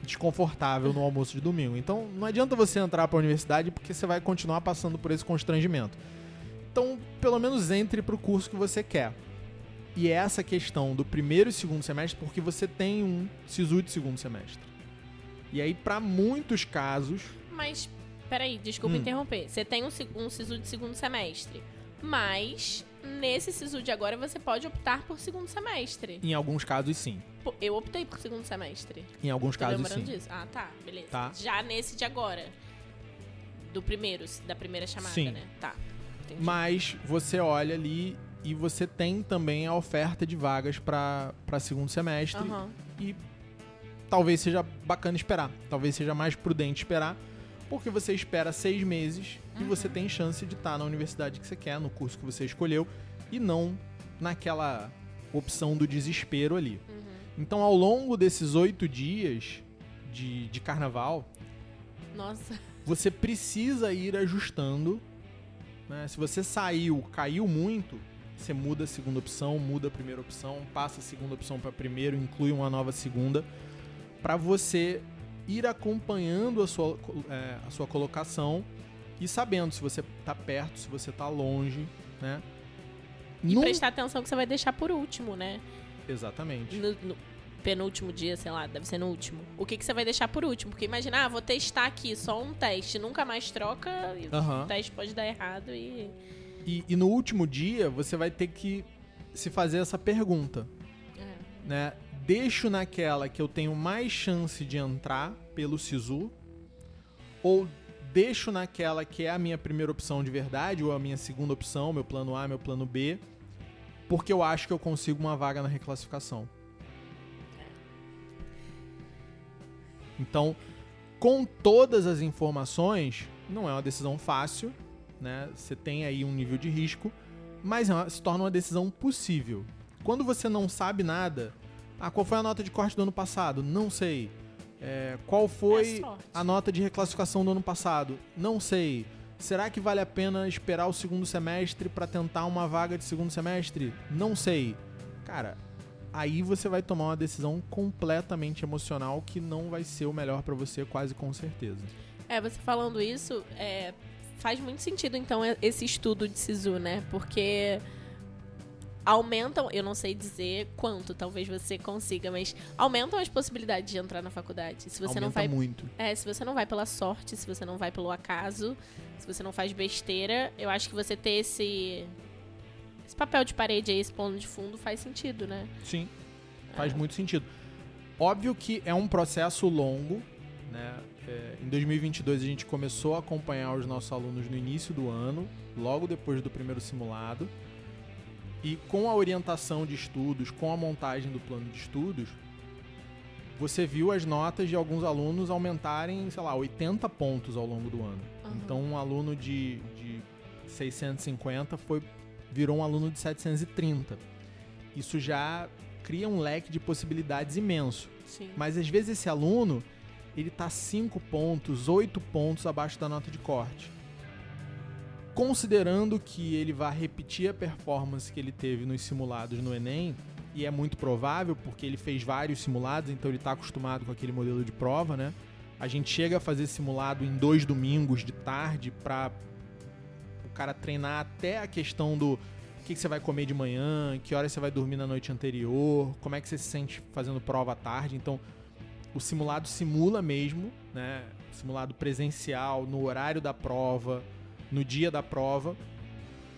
Speaker 1: desconfortável no almoço de domingo. Então, não adianta você entrar para a universidade porque você vai continuar passando por esse constrangimento. Então, pelo menos entre para o curso que você quer. E é essa questão do primeiro e segundo semestre porque você tem um SISU de segundo semestre. E aí, para muitos casos,
Speaker 2: Mas, peraí, desculpa
Speaker 1: Hum.
Speaker 2: interromper. Você tem um, um SISU de segundo semestre. Mas, nesse SISU de agora, você pode optar por segundo semestre.
Speaker 1: em alguns casos sim.
Speaker 2: Eu optei por segundo semestre.
Speaker 1: Em alguns
Speaker 2: Tô
Speaker 1: casos
Speaker 2: lembrando
Speaker 1: sim.
Speaker 2: disso. Ah, tá. Beleza.
Speaker 1: Tá.
Speaker 2: Já nesse de agora. Do primeiro, da primeira chamada,
Speaker 1: Sim.
Speaker 2: né? Tá. Entendi.
Speaker 1: Mas você olha ali e você tem também a oferta de vagas para segundo semestre.
Speaker 2: Aham.
Speaker 1: E talvez seja bacana esperar. Talvez seja mais prudente esperar. Porque você espera seis meses e
Speaker 2: Uhum.
Speaker 1: você tem chance de estar na universidade que você quer, no curso que você escolheu, e não naquela opção do desespero ali.
Speaker 2: Uhum.
Speaker 1: Então, ao longo desses oito dias de, de carnaval,
Speaker 2: Nossa.
Speaker 1: você precisa ir ajustando. né? Se você saiu, caiu muito, você muda a segunda opção, muda a primeira opção, passa a segunda opção para primeiro, inclui uma nova segunda, para você ir acompanhando a sua, é, a sua colocação e sabendo se você tá perto, se você tá longe, né?
Speaker 2: E
Speaker 1: Num-
Speaker 2: prestar atenção que você vai deixar por último, né?
Speaker 1: Exatamente.
Speaker 2: No, no penúltimo dia, sei lá, deve ser no último. O que, que você vai deixar por último? Porque imagina, ah, vou testar aqui, só um teste, nunca mais troca, e o teste pode dar errado e.
Speaker 1: E, e no último dia, você vai ter que se fazer essa pergunta.
Speaker 2: É.
Speaker 1: né? Deixo naquela que eu tenho mais chance de entrar pelo SISU ou deixo naquela que é a minha primeira opção de verdade ou a minha segunda opção, meu plano A, meu plano B, porque eu acho que eu consigo uma vaga na reclassificação. Então, com todas as informações, não é uma decisão fácil, né? Você tem aí um nível de risco, mas é se torna uma decisão possível. Quando você não sabe nada, ah, qual foi a nota de corte do ano passado? Não sei. É, qual
Speaker 2: É
Speaker 1: foi
Speaker 2: sorte.
Speaker 1: a nota de reclassificação do ano passado? Não sei. Será que vale a pena esperar o segundo semestre para tentar uma vaga de segundo semestre? Não sei. Cara, aí você vai tomar uma decisão completamente emocional que não vai ser o melhor para você, quase com certeza.
Speaker 2: É, você falando isso, é, faz muito sentido, então, esse estudo de SISU, né? Porque aumentam, eu não sei dizer quanto, talvez você consiga, mas aumentam as possibilidades de entrar na faculdade. Se você
Speaker 1: Aumenta
Speaker 2: não vai
Speaker 1: muito.
Speaker 2: É, se você não vai pela sorte, se você não vai pelo acaso, se você não faz besteira, eu acho que você ter esse esse papel de parede aí, esse plano de fundo faz sentido, né?
Speaker 1: Sim. Faz muito sentido. Óbvio que é um processo longo, né? É, em 2022 a gente começou a acompanhar os nossos alunos no início do ano, logo depois do primeiro simulado. E com a orientação de estudos, com a montagem do plano de estudos, você viu as notas de alguns alunos aumentarem, sei lá, 80 pontos ao longo do ano.
Speaker 2: Uhum.
Speaker 1: Então, um aluno de, de 650 foi, virou um aluno de 730. Isso já cria um leque de possibilidades imenso.
Speaker 2: Sim.
Speaker 1: Mas às vezes esse aluno, ele tá 5 pontos, 8 pontos abaixo da nota de corte. Considerando que ele vai repetir a performance que ele teve nos simulados no Enem, e é muito provável porque ele fez vários simulados, então ele está acostumado com aquele modelo de prova, né? A gente chega a fazer simulado em dois domingos de tarde para o cara treinar até a questão do o que, que você vai comer de manhã, que hora você vai dormir na noite anterior, como é que você se sente fazendo prova à tarde. Então, o simulado simula mesmo, né? Simulado presencial, no horário da prova, no dia da prova.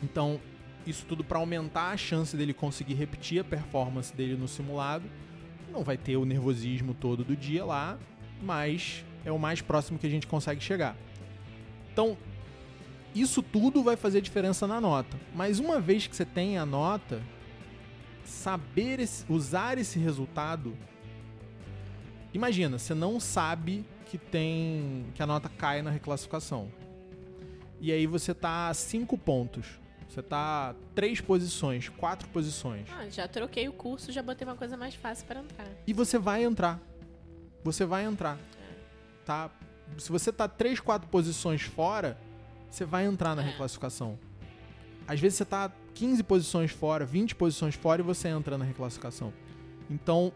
Speaker 1: Então, isso tudo para aumentar a chance dele conseguir repetir a performance dele no simulado. Não vai ter o nervosismo todo do dia lá, mas é o mais próximo que a gente consegue chegar. Então, isso tudo vai fazer diferença na nota. Mas uma vez que você tem a nota, saber esse- usar esse resultado. Imagina, você não sabe que tem que a nota cai na reclassificação. E aí você tá a 5 pontos. Você tá três posições, quatro posições.
Speaker 2: Ah, já troquei o curso, já botei uma coisa mais fácil para entrar.
Speaker 1: E você vai entrar. Você vai entrar. Tá? Se você tá 3, 4 posições fora, você vai entrar na
Speaker 2: É.
Speaker 1: reclassificação. Às vezes você tá 15 posições fora, 20 posições fora e você entra na reclassificação. Então,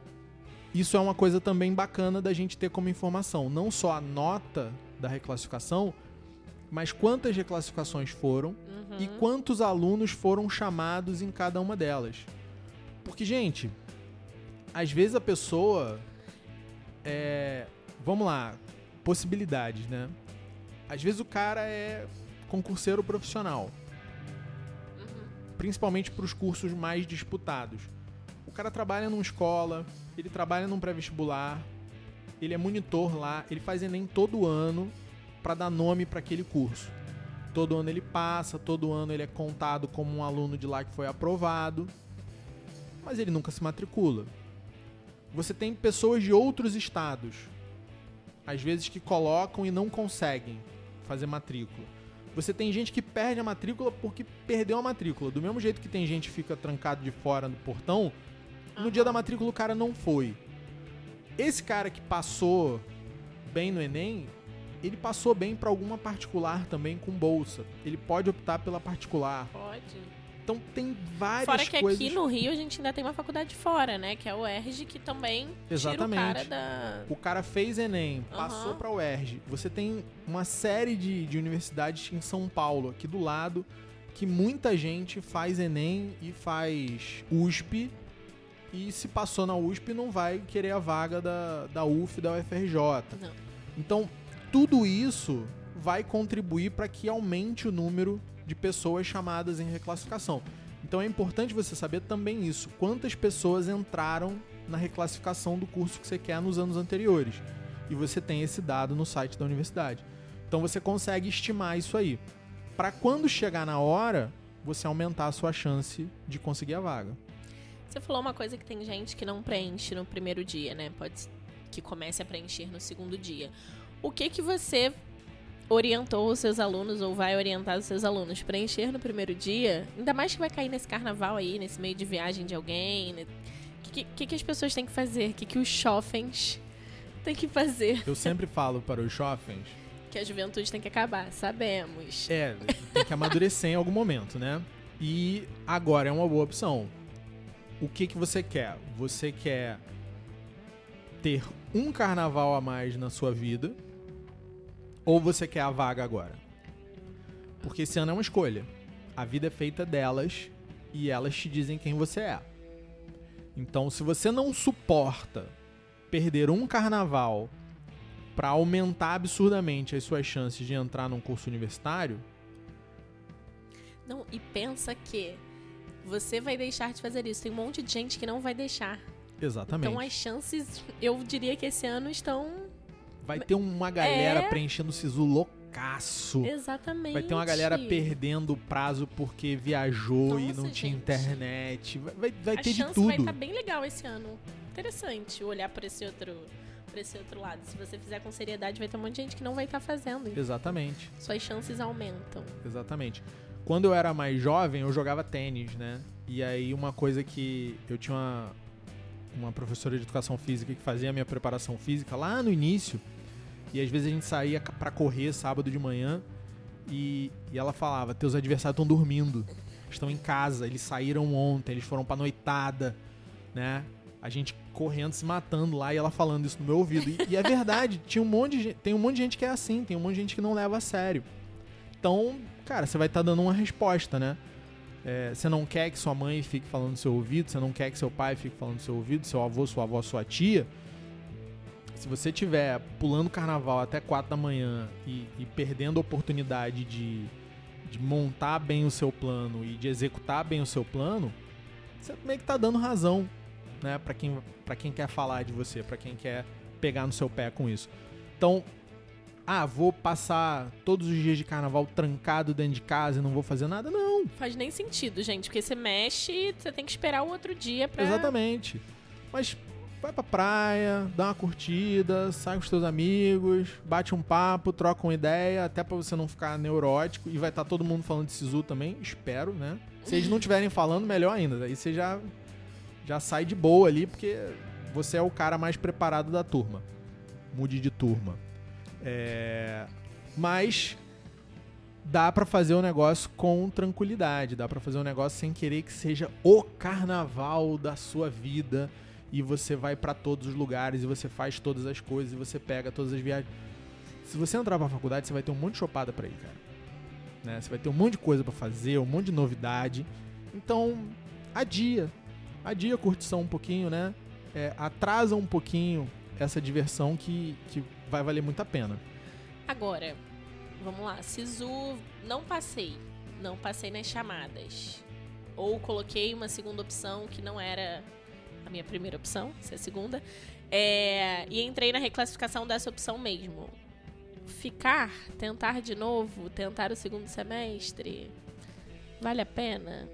Speaker 1: isso é uma coisa também bacana da gente ter como informação. Não só a nota da reclassificação, mas quantas reclassificações foram
Speaker 2: Uhum.
Speaker 1: e quantos alunos foram chamados em cada uma delas. Porque, gente, às vezes a pessoa. É, vamos lá, possibilidades, né? Às vezes o cara é concurseiro profissional,
Speaker 2: Uhum.
Speaker 1: principalmente para os cursos mais disputados. O cara trabalha numa escola, ele trabalha num pré-vestibular, ele é monitor lá, ele faz Enem todo ano para dar nome para aquele curso. Todo ano ele passa, todo ano ele é contado como um aluno de lá que foi aprovado, mas ele nunca se matricula. Você tem pessoas de outros estados, às vezes que colocam e não conseguem fazer matrícula. Você tem gente que perde a matrícula porque perdeu a matrícula. Do mesmo jeito que tem gente que fica trancado de fora no portão, no dia da matrícula o cara não foi. Esse cara que passou bem no Enem, ele passou bem para alguma particular também com bolsa. Ele pode optar pela particular.
Speaker 2: Pode.
Speaker 1: Então tem várias
Speaker 2: Fora que
Speaker 1: coisas.
Speaker 2: aqui no Rio a gente ainda tem uma faculdade fora, né? Que é o ERJ, que também
Speaker 1: Exatamente.
Speaker 2: tira o cara da...
Speaker 1: O cara fez Enem, passou
Speaker 2: Aham.
Speaker 1: para o UERJ. Você tem uma série de, de universidades em São Paulo, aqui do lado, que muita gente faz Enem e faz USP. E se passou na USP, não vai querer a vaga da, da UF da UFRJ.
Speaker 2: Não.
Speaker 1: Então, tudo isso vai contribuir para que aumente o número de pessoas chamadas em reclassificação. Então é importante você saber também isso. Quantas pessoas entraram na reclassificação do curso que você quer nos anos anteriores. E você tem esse dado no site da universidade. Então você consegue estimar isso aí. Para quando chegar na hora, você aumentar a sua chance de conseguir a vaga.
Speaker 2: Você falou uma coisa que tem gente que não preenche no primeiro dia, né? Pode que comece a preencher no segundo dia. O que que você orientou os seus alunos ou vai orientar os seus alunos preencher no primeiro dia? Ainda mais que vai cair nesse carnaval aí, nesse meio de viagem de alguém. né? O que, que, que as pessoas têm que fazer? O que, que os chofens têm que fazer?
Speaker 1: Eu sempre falo para os jovens
Speaker 2: que a juventude tem que acabar, sabemos.
Speaker 1: É, tem que amadurecer em algum momento, né? E agora é uma boa opção. O que que você quer? Você quer ter um carnaval a mais na sua vida ou você quer a vaga agora? Porque esse ano é uma escolha. A vida é feita delas e elas te dizem quem você é. Então, se você não suporta perder um carnaval para aumentar absurdamente as suas chances de entrar num curso universitário,
Speaker 2: Não, e pensa que você vai deixar de fazer isso. Tem um monte de gente que não vai deixar.
Speaker 1: exatamente.
Speaker 2: Então as chances, eu diria que esse ano estão.
Speaker 1: Vai ter uma galera
Speaker 2: É.
Speaker 1: preenchendo o SISU loucaço.
Speaker 2: Exatamente.
Speaker 1: Vai ter uma galera perdendo o prazo porque viajou e
Speaker 2: Nossa,
Speaker 1: não tinha
Speaker 2: gente.
Speaker 1: internet. Vai, vai, ter de
Speaker 2: chance
Speaker 1: tudo.
Speaker 2: vai estar bem legal esse ano. Interessante olhar por esse outro. Por esse outro lado. Se você fizer com seriedade, vai ter um monte de gente que não vai estar fazendo.
Speaker 1: Exatamente,
Speaker 2: Suas chances aumentam.
Speaker 1: exatamente. Quando eu era mais jovem, eu jogava tênis, né? E aí uma coisa que eu tinha uma, uma professora de educação física que fazia a minha preparação física lá no início. E às vezes a gente saía pra correr sábado de manhã e, e ela falava: Teus adversários estão dormindo, estão em casa, eles saíram ontem, eles foram pra noitada, né? A gente correndo, se matando lá e ela falando isso no meu ouvido. E, e é verdade, tinha um monte de, tem um monte de gente que é assim, tem um monte de gente que não leva a sério. Então, cara, você vai estar dando uma resposta, né? É, você não quer que sua mãe fique falando no seu ouvido, você não quer que seu pai fique falando no seu ouvido, seu avô, sua avó, sua tia. Se você tiver pulando carnaval até 4 da manhã e, e perdendo a oportunidade de, de montar bem o seu plano e de executar bem o seu plano, você meio que tá dando razão, né, para quem para quem quer falar de você, para quem quer pegar no seu pé com isso. Então, ah, vou passar todos os dias de carnaval trancado dentro de casa e não vou fazer nada? Não,
Speaker 2: Faz nem sentido, gente, porque você mexe, você tem que esperar o outro dia pra.
Speaker 1: Exatamente. Mas vai pra praia, dá uma curtida, sai com os teus amigos, bate um papo, troca uma ideia, até pra você não ficar neurótico. E vai estar todo mundo falando de Sisu também, espero, né? Se eles não estiverem falando, melhor ainda. Aí você já, já sai de boa ali, porque você é o cara mais preparado da turma. Mude de turma. É... Mas dá pra fazer o negócio com tranquilidade, dá pra fazer um negócio sem querer que seja o carnaval da sua vida e você vai pra todos os lugares e você faz todas as coisas e você pega todas as viagens. Se você entrar pra faculdade, você vai ter um monte de chopada pra ir, cara. Né? Você vai ter um monte de coisa pra fazer, um monte de novidade. Então, adia. Adia a curtição um pouquinho, né? É, atrasa um pouquinho essa diversão que, que vai valer muito a pena.
Speaker 2: Agora, vamos lá. Sisu, não passei. Não passei nas chamadas. Ou coloquei uma segunda opção que não era a minha primeira opção, se é a segunda. É, e entrei na reclassificação dessa opção mesmo. Ficar, tentar de novo, tentar o segundo semestre, vale a pena?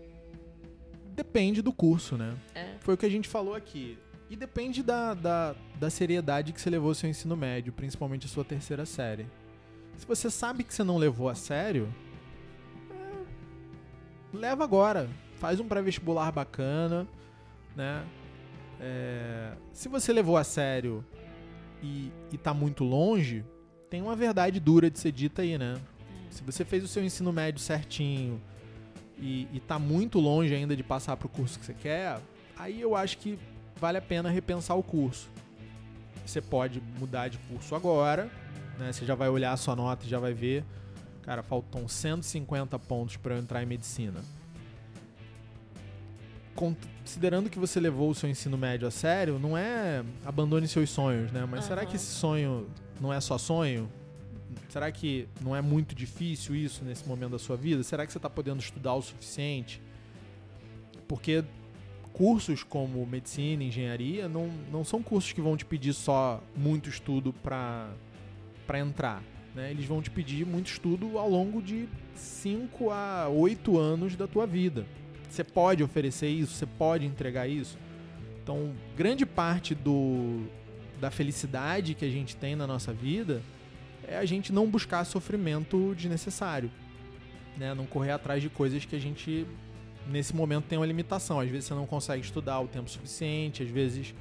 Speaker 1: Depende do curso, né?
Speaker 2: É.
Speaker 1: Foi o que a gente falou aqui. E depende da, da, da seriedade que você levou seu ensino médio, principalmente a sua terceira série. Se você sabe que você não levou a sério, é, leva agora. Faz um pré-vestibular bacana, né? É, se você levou a sério e, e tá muito longe, tem uma verdade dura de ser dita aí, né? Se você fez o seu ensino médio certinho e, e tá muito longe ainda de passar pro curso que você quer, aí eu acho que vale a pena repensar o curso. Você pode mudar de curso agora, né? Você já vai olhar a sua nota e já vai ver, cara, faltam 150 pontos para eu entrar em medicina. Considerando que você levou o seu ensino médio a sério, não é abandone seus sonhos, né? Mas será
Speaker 2: Aham.
Speaker 1: que esse sonho não é só sonho? Será que não é muito difícil isso nesse momento da sua vida? Será que você está podendo estudar o suficiente? Porque cursos como medicina, engenharia, não, não são cursos que vão te pedir só muito estudo para entrar. Né? Eles vão te pedir muito estudo ao longo de 5 a 8 anos da tua vida. Você pode oferecer isso, você pode entregar isso. Então, grande parte do, da felicidade que a gente tem na nossa vida é a gente não buscar sofrimento desnecessário. Né? Não correr atrás de coisas que a gente, nesse momento, tem uma limitação. Às vezes você não consegue estudar o tempo suficiente, às vezes,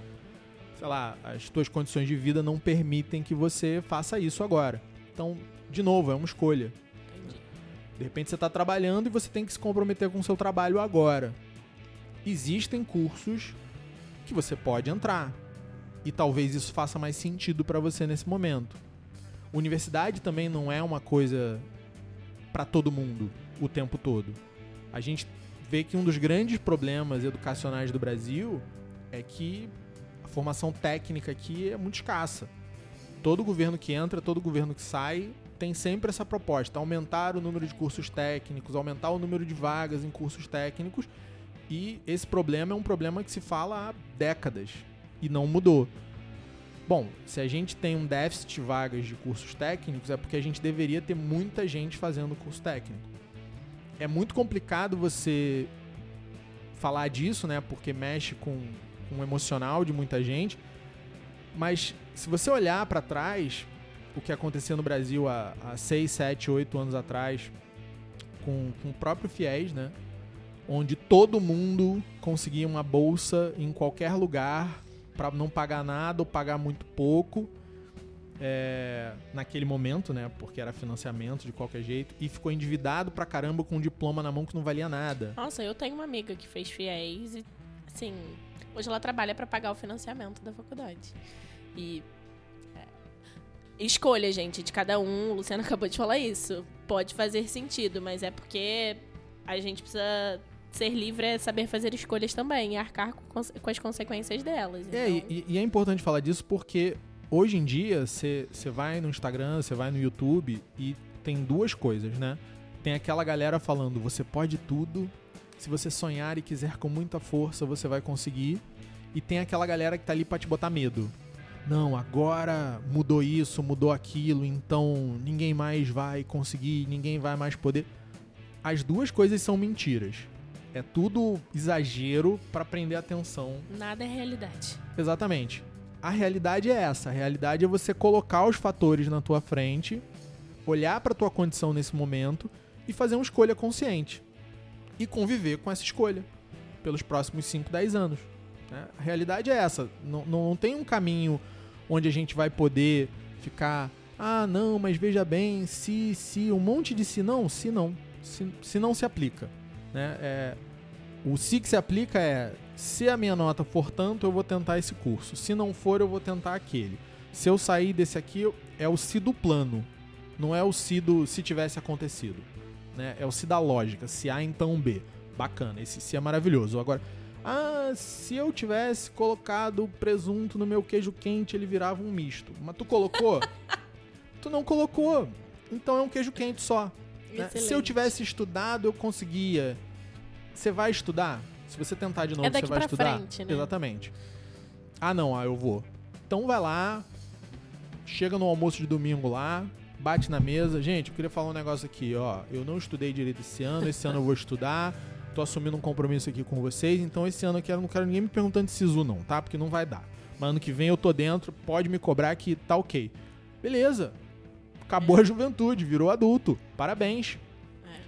Speaker 1: sei lá, as tuas condições de vida não permitem que você faça isso agora. Então, de novo, é uma escolha.
Speaker 2: Entendi.
Speaker 1: De repente você está trabalhando e você tem que se comprometer com o seu trabalho agora. Existem cursos que você pode entrar. E talvez isso faça mais sentido para você nesse momento. Universidade também não é uma coisa para todo mundo o tempo todo. A gente vê que um dos grandes problemas educacionais do Brasil é que a formação técnica aqui é muito escassa. Todo governo que entra, todo governo que sai, tem sempre essa proposta: aumentar o número de cursos técnicos, aumentar o número de vagas em cursos técnicos. E esse problema é um problema que se fala há décadas e não mudou. Bom, se a gente tem um déficit de vagas de cursos técnicos, é porque a gente deveria ter muita gente fazendo curso técnico. É muito complicado você falar disso, né? Porque mexe com, com o emocional de muita gente. Mas se você olhar para trás, o que aconteceu no Brasil há, há 6, 7, 8 anos atrás, com, com o próprio FIES, né? Onde todo mundo conseguia uma bolsa em qualquer lugar para não pagar nada ou pagar muito pouco é, naquele momento, né? Porque era financiamento de qualquer jeito e ficou endividado pra caramba com um diploma na mão que não valia nada.
Speaker 2: Nossa, eu tenho uma amiga que fez FIES e, assim, hoje ela trabalha para pagar o financiamento da faculdade. E. é, Escolha, gente, de cada um. O Luciano acabou de falar isso. Pode fazer sentido, mas é porque a gente precisa ser livre é saber fazer escolhas também e arcar com, com as consequências delas.
Speaker 1: É,
Speaker 2: então-
Speaker 1: e, e é importante falar disso porque hoje em dia você vai no Instagram, você vai no YouTube e tem duas coisas, né? Tem aquela galera falando, você pode tudo, se você sonhar e quiser com muita força, você vai conseguir. E tem aquela galera que tá ali pra te botar medo. Não, agora mudou isso, mudou aquilo, então ninguém mais vai conseguir, ninguém vai mais poder. As duas coisas são mentiras. É tudo exagero pra prender a atenção
Speaker 2: Nada é realidade.
Speaker 1: Exatamente. A realidade é essa. A realidade é você colocar os fatores na tua frente, olhar para tua condição nesse momento e fazer uma escolha consciente. E conviver com essa escolha pelos próximos 5, 10 anos. né? A realidade é essa. Não, não tem um caminho onde a gente vai poder ficar. Ah, não, mas veja bem, se, se, um monte de se não, se não. Se, se não se aplica. Né? É, o se que se aplica é se a minha nota for tanto, eu vou tentar esse curso. Se não for, eu vou tentar aquele. Se eu sair desse aqui, é o se do plano. Não é o se do se tivesse acontecido. Né? É o se da lógica. Se A, então B. Bacana, esse se é maravilhoso. Agora, ah, se eu tivesse colocado presunto no meu queijo quente, ele virava um misto. Mas tu colocou? tu não colocou. Então é um queijo quente só. né? Se eu tivesse estudado, eu conseguia. Você vai estudar? Se você tentar de novo,
Speaker 2: É
Speaker 1: você vai estudar?
Speaker 2: frente, né?
Speaker 1: Exatamente. Ah, não, ah, eu vou. Então vai lá, chega no almoço de domingo lá, bate na mesa. Gente, eu queria falar um negócio aqui, ó. Eu não estudei direito esse ano, esse ano eu vou estudar. Tô assumindo um compromisso aqui com vocês, então esse ano aqui eu não quero ninguém me perguntando de SISU não, tá? Porque não vai dar. Mas ano que vem eu tô dentro, pode me cobrar que tá ok. Beleza. Acabou a juventude, virou adulto. Parabéns.
Speaker 2: É.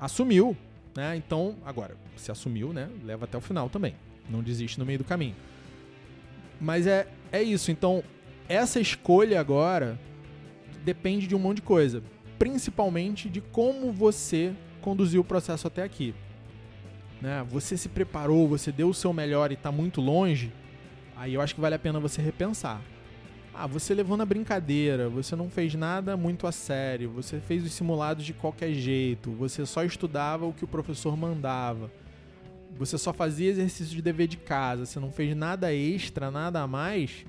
Speaker 1: Assumiu, né? Então, agora, se assumiu, né? Leva até o final também. Não desiste no meio do caminho. Mas é, é isso. Então, essa escolha agora depende de um monte de coisa. Principalmente de como você conduziu o processo até aqui. Né? Você se preparou, você deu o seu melhor e está muito longe. Aí eu acho que vale a pena você repensar. Ah, você levou na brincadeira, você não fez nada muito a sério, você fez os simulados de qualquer jeito, você só estudava o que o professor mandava, você só fazia exercício de dever de casa, você não fez nada extra, nada a mais.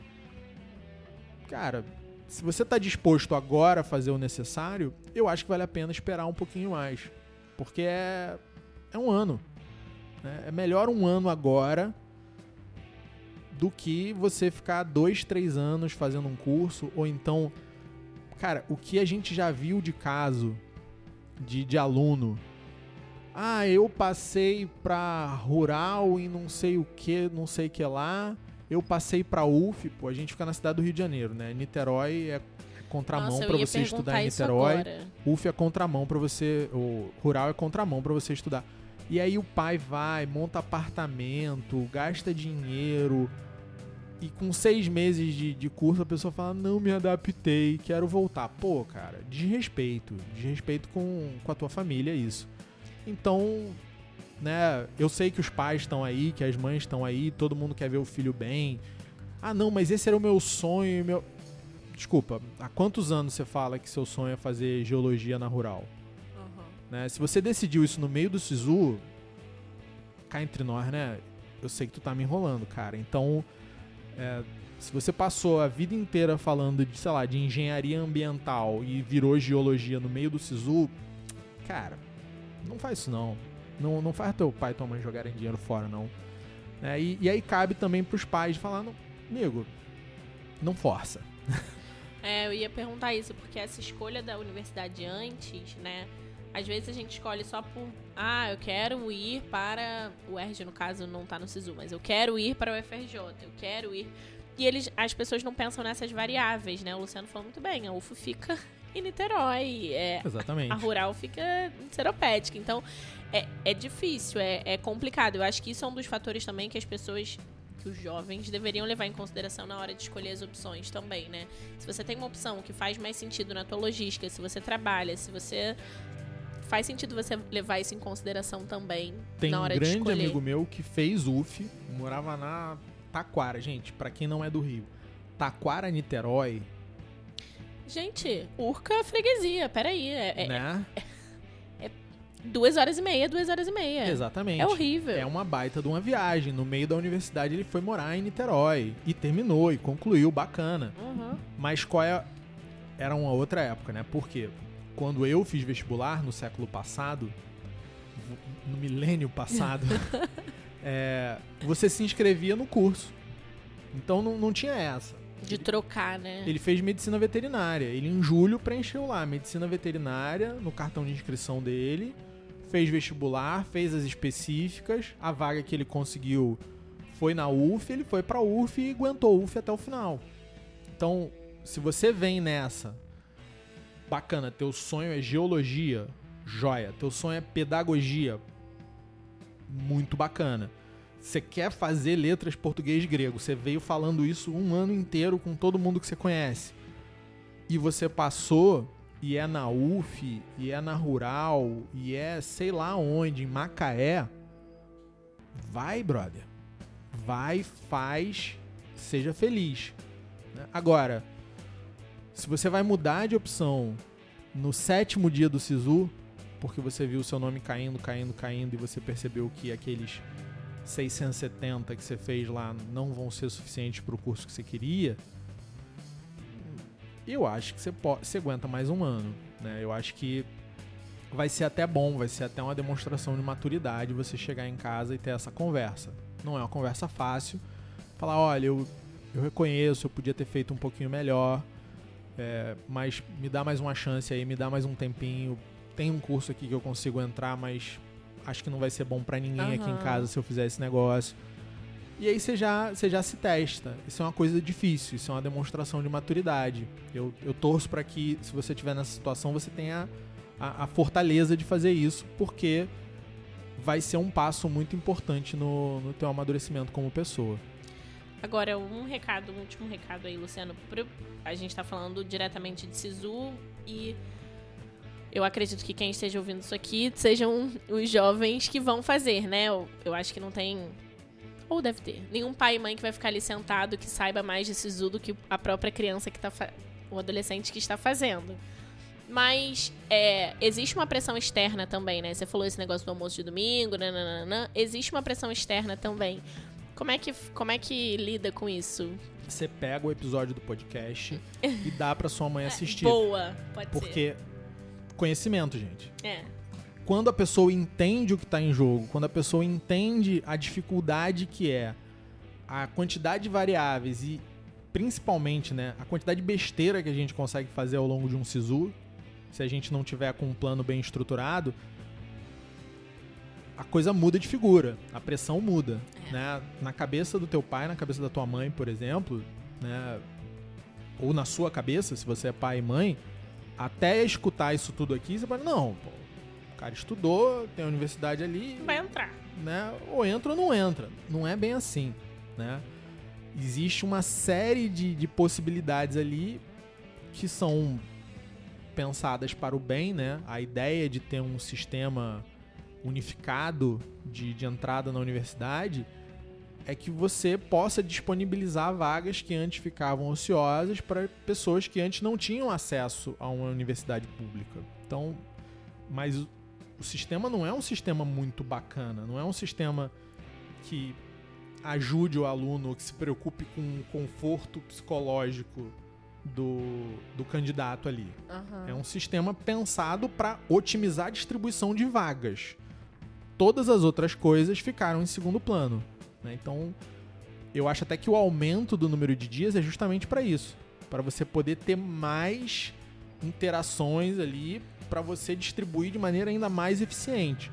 Speaker 1: Cara, se você tá disposto agora a fazer o necessário, eu acho que vale a pena esperar um pouquinho mais. Porque é, é um ano. né? É melhor um ano agora do que você ficar dois, três anos fazendo um curso, ou então, cara, o que a gente já viu de caso de, de aluno. Ah, eu passei pra rural e não sei o que, não sei o que lá. Eu passei pra UF, pô, a gente fica na cidade do Rio de Janeiro, né? Niterói é contramão
Speaker 2: ia
Speaker 1: você estudar em Niterói. UF é contramão pra você. O rural é contramão pra você estudar. E aí o pai vai, monta apartamento, gasta dinheiro. e com seis meses de, de curso a pessoa fala, não me adaptei, quero voltar. Pô, cara, desrespeito. Desrespeito com, com a tua família, isso. Então, né, eu sei que os pais estão aí, que as mães estão aí, todo mundo quer ver o filho bem. Ah, não, mas esse era o meu sonho, meu... Desculpa, há quantos anos você fala que seu sonho é fazer geologia na rural?
Speaker 2: Uhum.
Speaker 1: Né? Se você decidiu isso no meio do SISU, cá entre nós, né? Eu sei que tu tá me enrolando, cara. Então, é, se você passou a vida inteira falando de, sei lá, de engenharia ambiental e virou geologia no meio do SISU, cara, não faz isso não. Não, não faz teu pai e tua mãe jogarem dinheiro fora, não. É, e, e, aí cabe também pros pais falar, amigo, não força.
Speaker 2: É, eu ia perguntar isso, porque essa escolha da universidade antes, né? Às vezes a gente escolhe só por. Ah, eu quero ir para. O RG, no caso, não tá no SISU, mas eu quero ir para o FRJ, eu quero ir. E eles, as pessoas não pensam nessas variáveis, né? O Luciano falou muito bem, a UFO fica em Niterói. É,
Speaker 1: Exatamente.
Speaker 2: A rural fica Seropédica. Então, é, é difícil, é, é complicado. Eu acho que isso é um dos fatores também que as pessoas que os jovens deveriam levar em consideração na hora de escolher as opções também, né? Se você tem uma opção que faz mais sentido na tua logística, se você trabalha, se você faz sentido você levar isso em consideração também
Speaker 1: tem
Speaker 2: na hora
Speaker 1: um grande
Speaker 2: de escolher.
Speaker 1: amigo meu que fez UF, morava na Taquara, gente, para quem não é do Rio. Taquara, Niterói.
Speaker 2: Gente, Urca freguesia, peraí. É,
Speaker 1: né?
Speaker 2: É, é, duas horas e meia, duas horas e meia.
Speaker 1: Exatamente.
Speaker 2: É horrível.
Speaker 1: É uma baita de uma viagem. No meio da universidade ele foi morar em Niterói. E terminou, e concluiu, bacana.
Speaker 2: Uhum.
Speaker 1: Mas qual é. Era uma outra época, né? Por quê? Quando eu fiz vestibular no século passado, no milênio passado, é, você se inscrevia no curso. Então não, não tinha essa.
Speaker 2: De
Speaker 1: ele,
Speaker 2: trocar, né?
Speaker 1: Ele fez medicina veterinária. Ele em julho preencheu lá medicina veterinária no cartão de inscrição dele. Fez vestibular, fez as específicas. A vaga que ele conseguiu foi na UF, ele foi pra UF e aguentou a UF até o final. Então, se você vem nessa, bacana, teu sonho é geologia, joia. Teu sonho é pedagogia, muito bacana. Você quer fazer letras português grego. Você veio falando isso um ano inteiro com todo mundo que você conhece. E você passou e é na UF, e é na Rural, e é sei lá onde, em Macaé. Vai, brother. Vai, faz, seja feliz. né? Agora, se você vai mudar de opção no sétimo dia do SISU, porque você viu o seu nome caindo, caindo, caindo, e você percebeu que aqueles 670 que você fez lá não vão ser suficientes para o curso que você queria, eu acho que você, pode, você aguenta mais um ano. Né? Eu acho que vai ser até bom, vai ser até uma demonstração de maturidade você chegar em casa e ter essa conversa. Não é uma conversa fácil. Falar, olha, eu, eu reconheço, eu podia ter feito um pouquinho melhor, é, mas me dá mais uma chance aí, me dá mais um tempinho. Tem um curso aqui que eu consigo entrar, mas acho que não vai ser bom para ninguém aqui em casa se eu fizer esse negócio. E aí você já, você já se testa. Isso é uma coisa difícil, isso é uma demonstração de maturidade. Eu, eu torço para que, se você estiver nessa situação, você tenha a, a fortaleza de fazer isso, porque vai ser um passo muito importante no, no teu amadurecimento como pessoa.
Speaker 2: Agora, um recado, um último recado aí, Luciano. Pro- A gente tá falando diretamente de Sisu e eu acredito que quem esteja ouvindo isso aqui sejam os jovens que vão fazer, né? Eu, eu acho que não tem. Ou deve ter. Nenhum pai e mãe que vai ficar ali sentado que saiba mais de Sisu do que a própria criança que tá. Fa... O adolescente que está fazendo. Mas é, existe uma pressão externa também, né? Você falou esse negócio do almoço de domingo, nananana. Existe uma pressão externa também. Como é que, como é que lida com isso?
Speaker 1: Você pega o episódio do podcast e dá para sua mãe assistir.
Speaker 2: Boa, pode
Speaker 1: Porque conhecimento, gente.
Speaker 2: É.
Speaker 1: Quando a pessoa entende o que está em jogo, quando a pessoa entende a dificuldade que é a quantidade de variáveis e principalmente, né, a quantidade de besteira que a gente consegue fazer ao longo de um SISU, se a gente não tiver com um plano bem estruturado, a coisa muda de figura, a pressão muda,
Speaker 2: É.
Speaker 1: né? Na cabeça do teu pai, na cabeça da tua mãe, por exemplo, né, ou na sua cabeça, se você é pai e mãe, até escutar isso tudo aqui, você fala, não, pô, o cara estudou, tem a universidade ali,
Speaker 2: Vai entrar.
Speaker 1: né? Ou entra ou não entra. Não é bem assim, né? existe uma série de, de possibilidades ali que são pensadas para o bem, né? A ideia de ter um sistema unificado de, de entrada na universidade é que você possa disponibilizar vagas que antes ficavam ociosas para pessoas que antes não tinham acesso a uma universidade pública. Então, mas o, sistema não é um sistema muito bacana, não é um sistema que ajude o aluno, que se preocupe com o conforto psicológico do, do candidato ali.
Speaker 2: Aham.
Speaker 1: É um sistema pensado para otimizar a distribuição de vagas. Todas as outras coisas ficaram em segundo plano. Né? Então, eu acho até que o aumento do número de dias é justamente para isso, para você poder ter mais interações ali, para você distribuir de maneira ainda mais eficiente.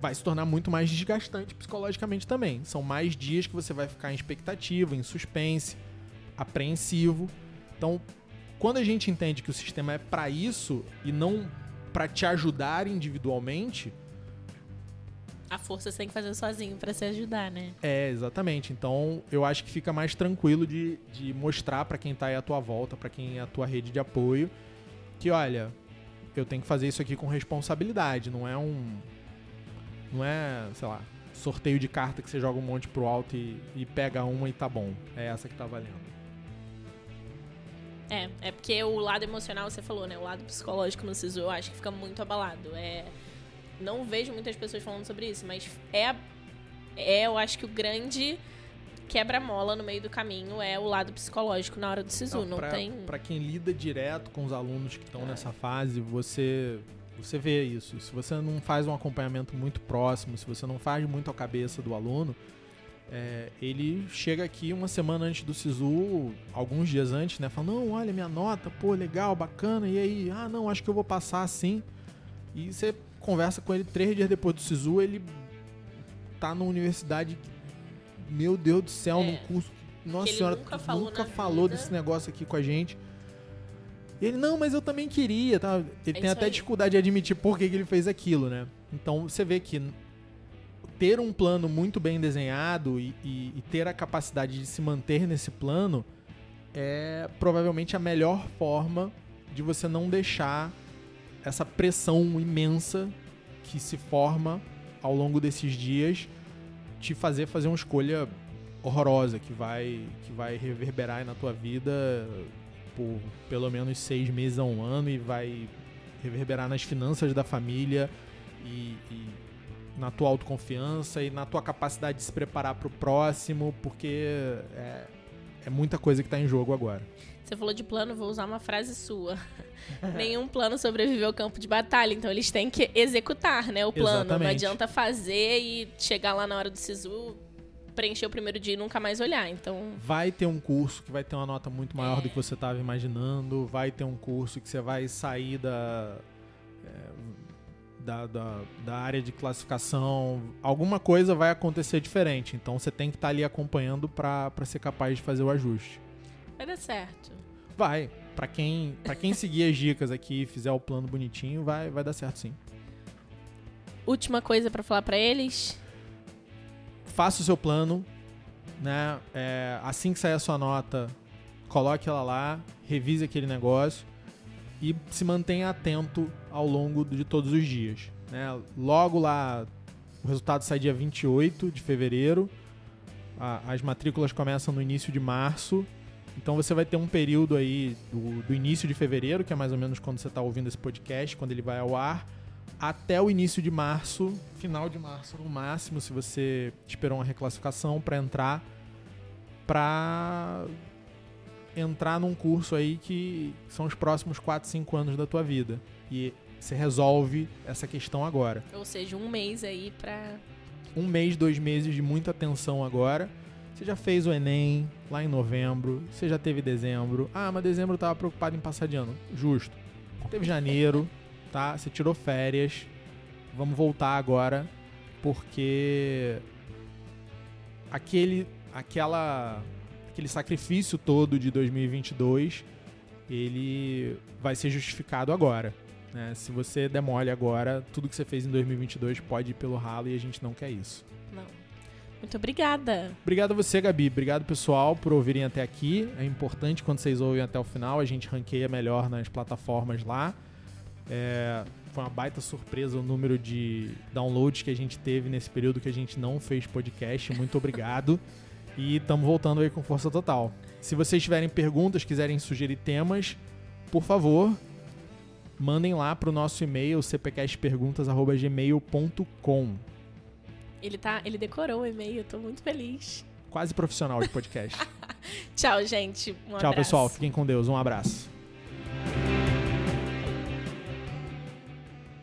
Speaker 1: Vai se tornar muito mais desgastante psicologicamente também. São mais dias que você vai ficar em expectativa, em suspense, apreensivo. Então, quando a gente entende que o sistema é para isso e não para te ajudar individualmente,
Speaker 2: A força você tem que fazer sozinho pra se ajudar, né?
Speaker 1: é exatamente. Então, eu acho que fica mais tranquilo de, de mostrar para quem tá aí à tua volta, para quem é a tua rede de apoio, que olha, eu tenho que fazer isso aqui com responsabilidade, não é um não é, sei lá, sorteio de carta que você joga um monte pro alto e, e pega uma e tá bom. É essa que tá valendo.
Speaker 2: É, é porque o lado emocional, você falou, né? O lado psicológico no SISU, eu acho que fica muito abalado. É, não vejo muitas pessoas falando sobre isso, mas é, é eu acho que o grande quebra-mola no meio do caminho é o lado psicológico na hora do SISU. Não,
Speaker 1: pra,
Speaker 2: tem...
Speaker 1: pra quem lida direto com os alunos que estão nessa fase, você você vê isso. Se você não faz um acompanhamento muito próximo, se você não faz muito a cabeça do aluno, é, ele chega aqui uma semana antes do SISU, alguns dias antes, né? Fala, não, olha minha nota, pô, legal, bacana, e aí? Ah, não, acho que eu vou passar assim. E você conversa com ele três dias depois do SISU, ele tá na universidade, meu Deus do céu,
Speaker 2: É.
Speaker 1: num curso. Nossa
Speaker 2: ele
Speaker 1: senhora,
Speaker 2: nunca falou
Speaker 1: nunca falou desse negócio aqui com a gente. E ele, não, mas eu também queria, tá? Ele
Speaker 2: É
Speaker 1: tem até
Speaker 2: aí.
Speaker 1: dificuldade de admitir por que, que ele fez aquilo, né? Então você vê que ter um plano muito bem desenhado e, e- e ter a capacidade de se manter nesse plano é provavelmente a melhor forma de você não deixar essa pressão imensa que se forma ao longo desses dias te fazer fazer uma escolha horrorosa que vai que vai reverberar na tua vida por pelo menos seis meses a um ano e vai reverberar nas finanças da família e, e na tua autoconfiança e na tua capacidade de se preparar para o próximo, porque é, é muita coisa que tá em jogo agora.
Speaker 2: Você falou de plano, vou usar uma frase sua. Nenhum plano sobreviveu ao campo de batalha, então eles têm que executar, né, o plano. Não
Speaker 1: Exatamente.
Speaker 2: adianta fazer e chegar lá na hora do SISU, preencher o primeiro dia e nunca mais olhar. Então,
Speaker 1: Vai ter um curso que vai ter uma nota muito maior do que você estava imaginando. Vai ter um curso que você vai sair da, é, da, da, da área de classificação. Alguma coisa vai acontecer diferente. Então você tem que estar ali acompanhando para ser capaz de fazer o ajuste.
Speaker 2: Vai dar certo.
Speaker 1: Vai. Para quem, pra quem seguir as dicas aqui e fizer o plano bonitinho, vai, vai dar certo sim.
Speaker 2: Última coisa pra falar pra eles.
Speaker 1: faça o seu plano, né? É, assim que sair a sua nota, coloque ela lá, revise aquele negócio e se mantenha atento ao longo de todos os dias. Né? Logo lá, o resultado sai dia 28 de fevereiro, a- as matrículas começam no início de março. Então você vai ter um período aí do, do início de fevereiro, que é mais ou menos quando você está ouvindo esse podcast, quando ele vai ao ar, até o início de março, final de março no máximo, se você esperou uma reclassificação para entrar, para entrar num curso aí que são os próximos 4, 5 anos da tua vida. E você resolve essa questão agora.
Speaker 2: Ou seja, um mês aí pra.
Speaker 1: Um mês, dois meses de muita atenção agora. Você já fez o Enem lá em novembro, você já teve dezembro. Ah, mas dezembro eu tava preocupado em passar de ano. Justo. Você teve janeiro, tá? Você tirou férias. Vamos voltar agora, porque aquele aquela aquele sacrifício todo de 2022, ele vai ser justificado agora. né? Se você demole agora, tudo que você fez em 2022 pode ir pelo ralo e a gente não quer isso.
Speaker 2: Não. Muito obrigada.
Speaker 1: Obrigado a você, Gabi. Obrigado, pessoal, por ouvirem até aqui. É importante quando vocês ouvem até o final, a gente ranqueia melhor nas plataformas lá. É, foi uma baita surpresa o número de downloads que a gente teve nesse período que a gente não fez podcast. Muito obrigado. e estamos voltando aí com força total. Se vocês tiverem perguntas, quiserem sugerir temas, por favor, mandem lá para o nosso e-mail cpcastperguntas@gmail.com.
Speaker 2: Ele tá, ele decorou o e-mail, tô muito feliz.
Speaker 1: Quase profissional de podcast.
Speaker 2: Tchau, gente. Um
Speaker 1: Tchau,
Speaker 2: abraço.
Speaker 1: pessoal. Fiquem com Deus. Um abraço.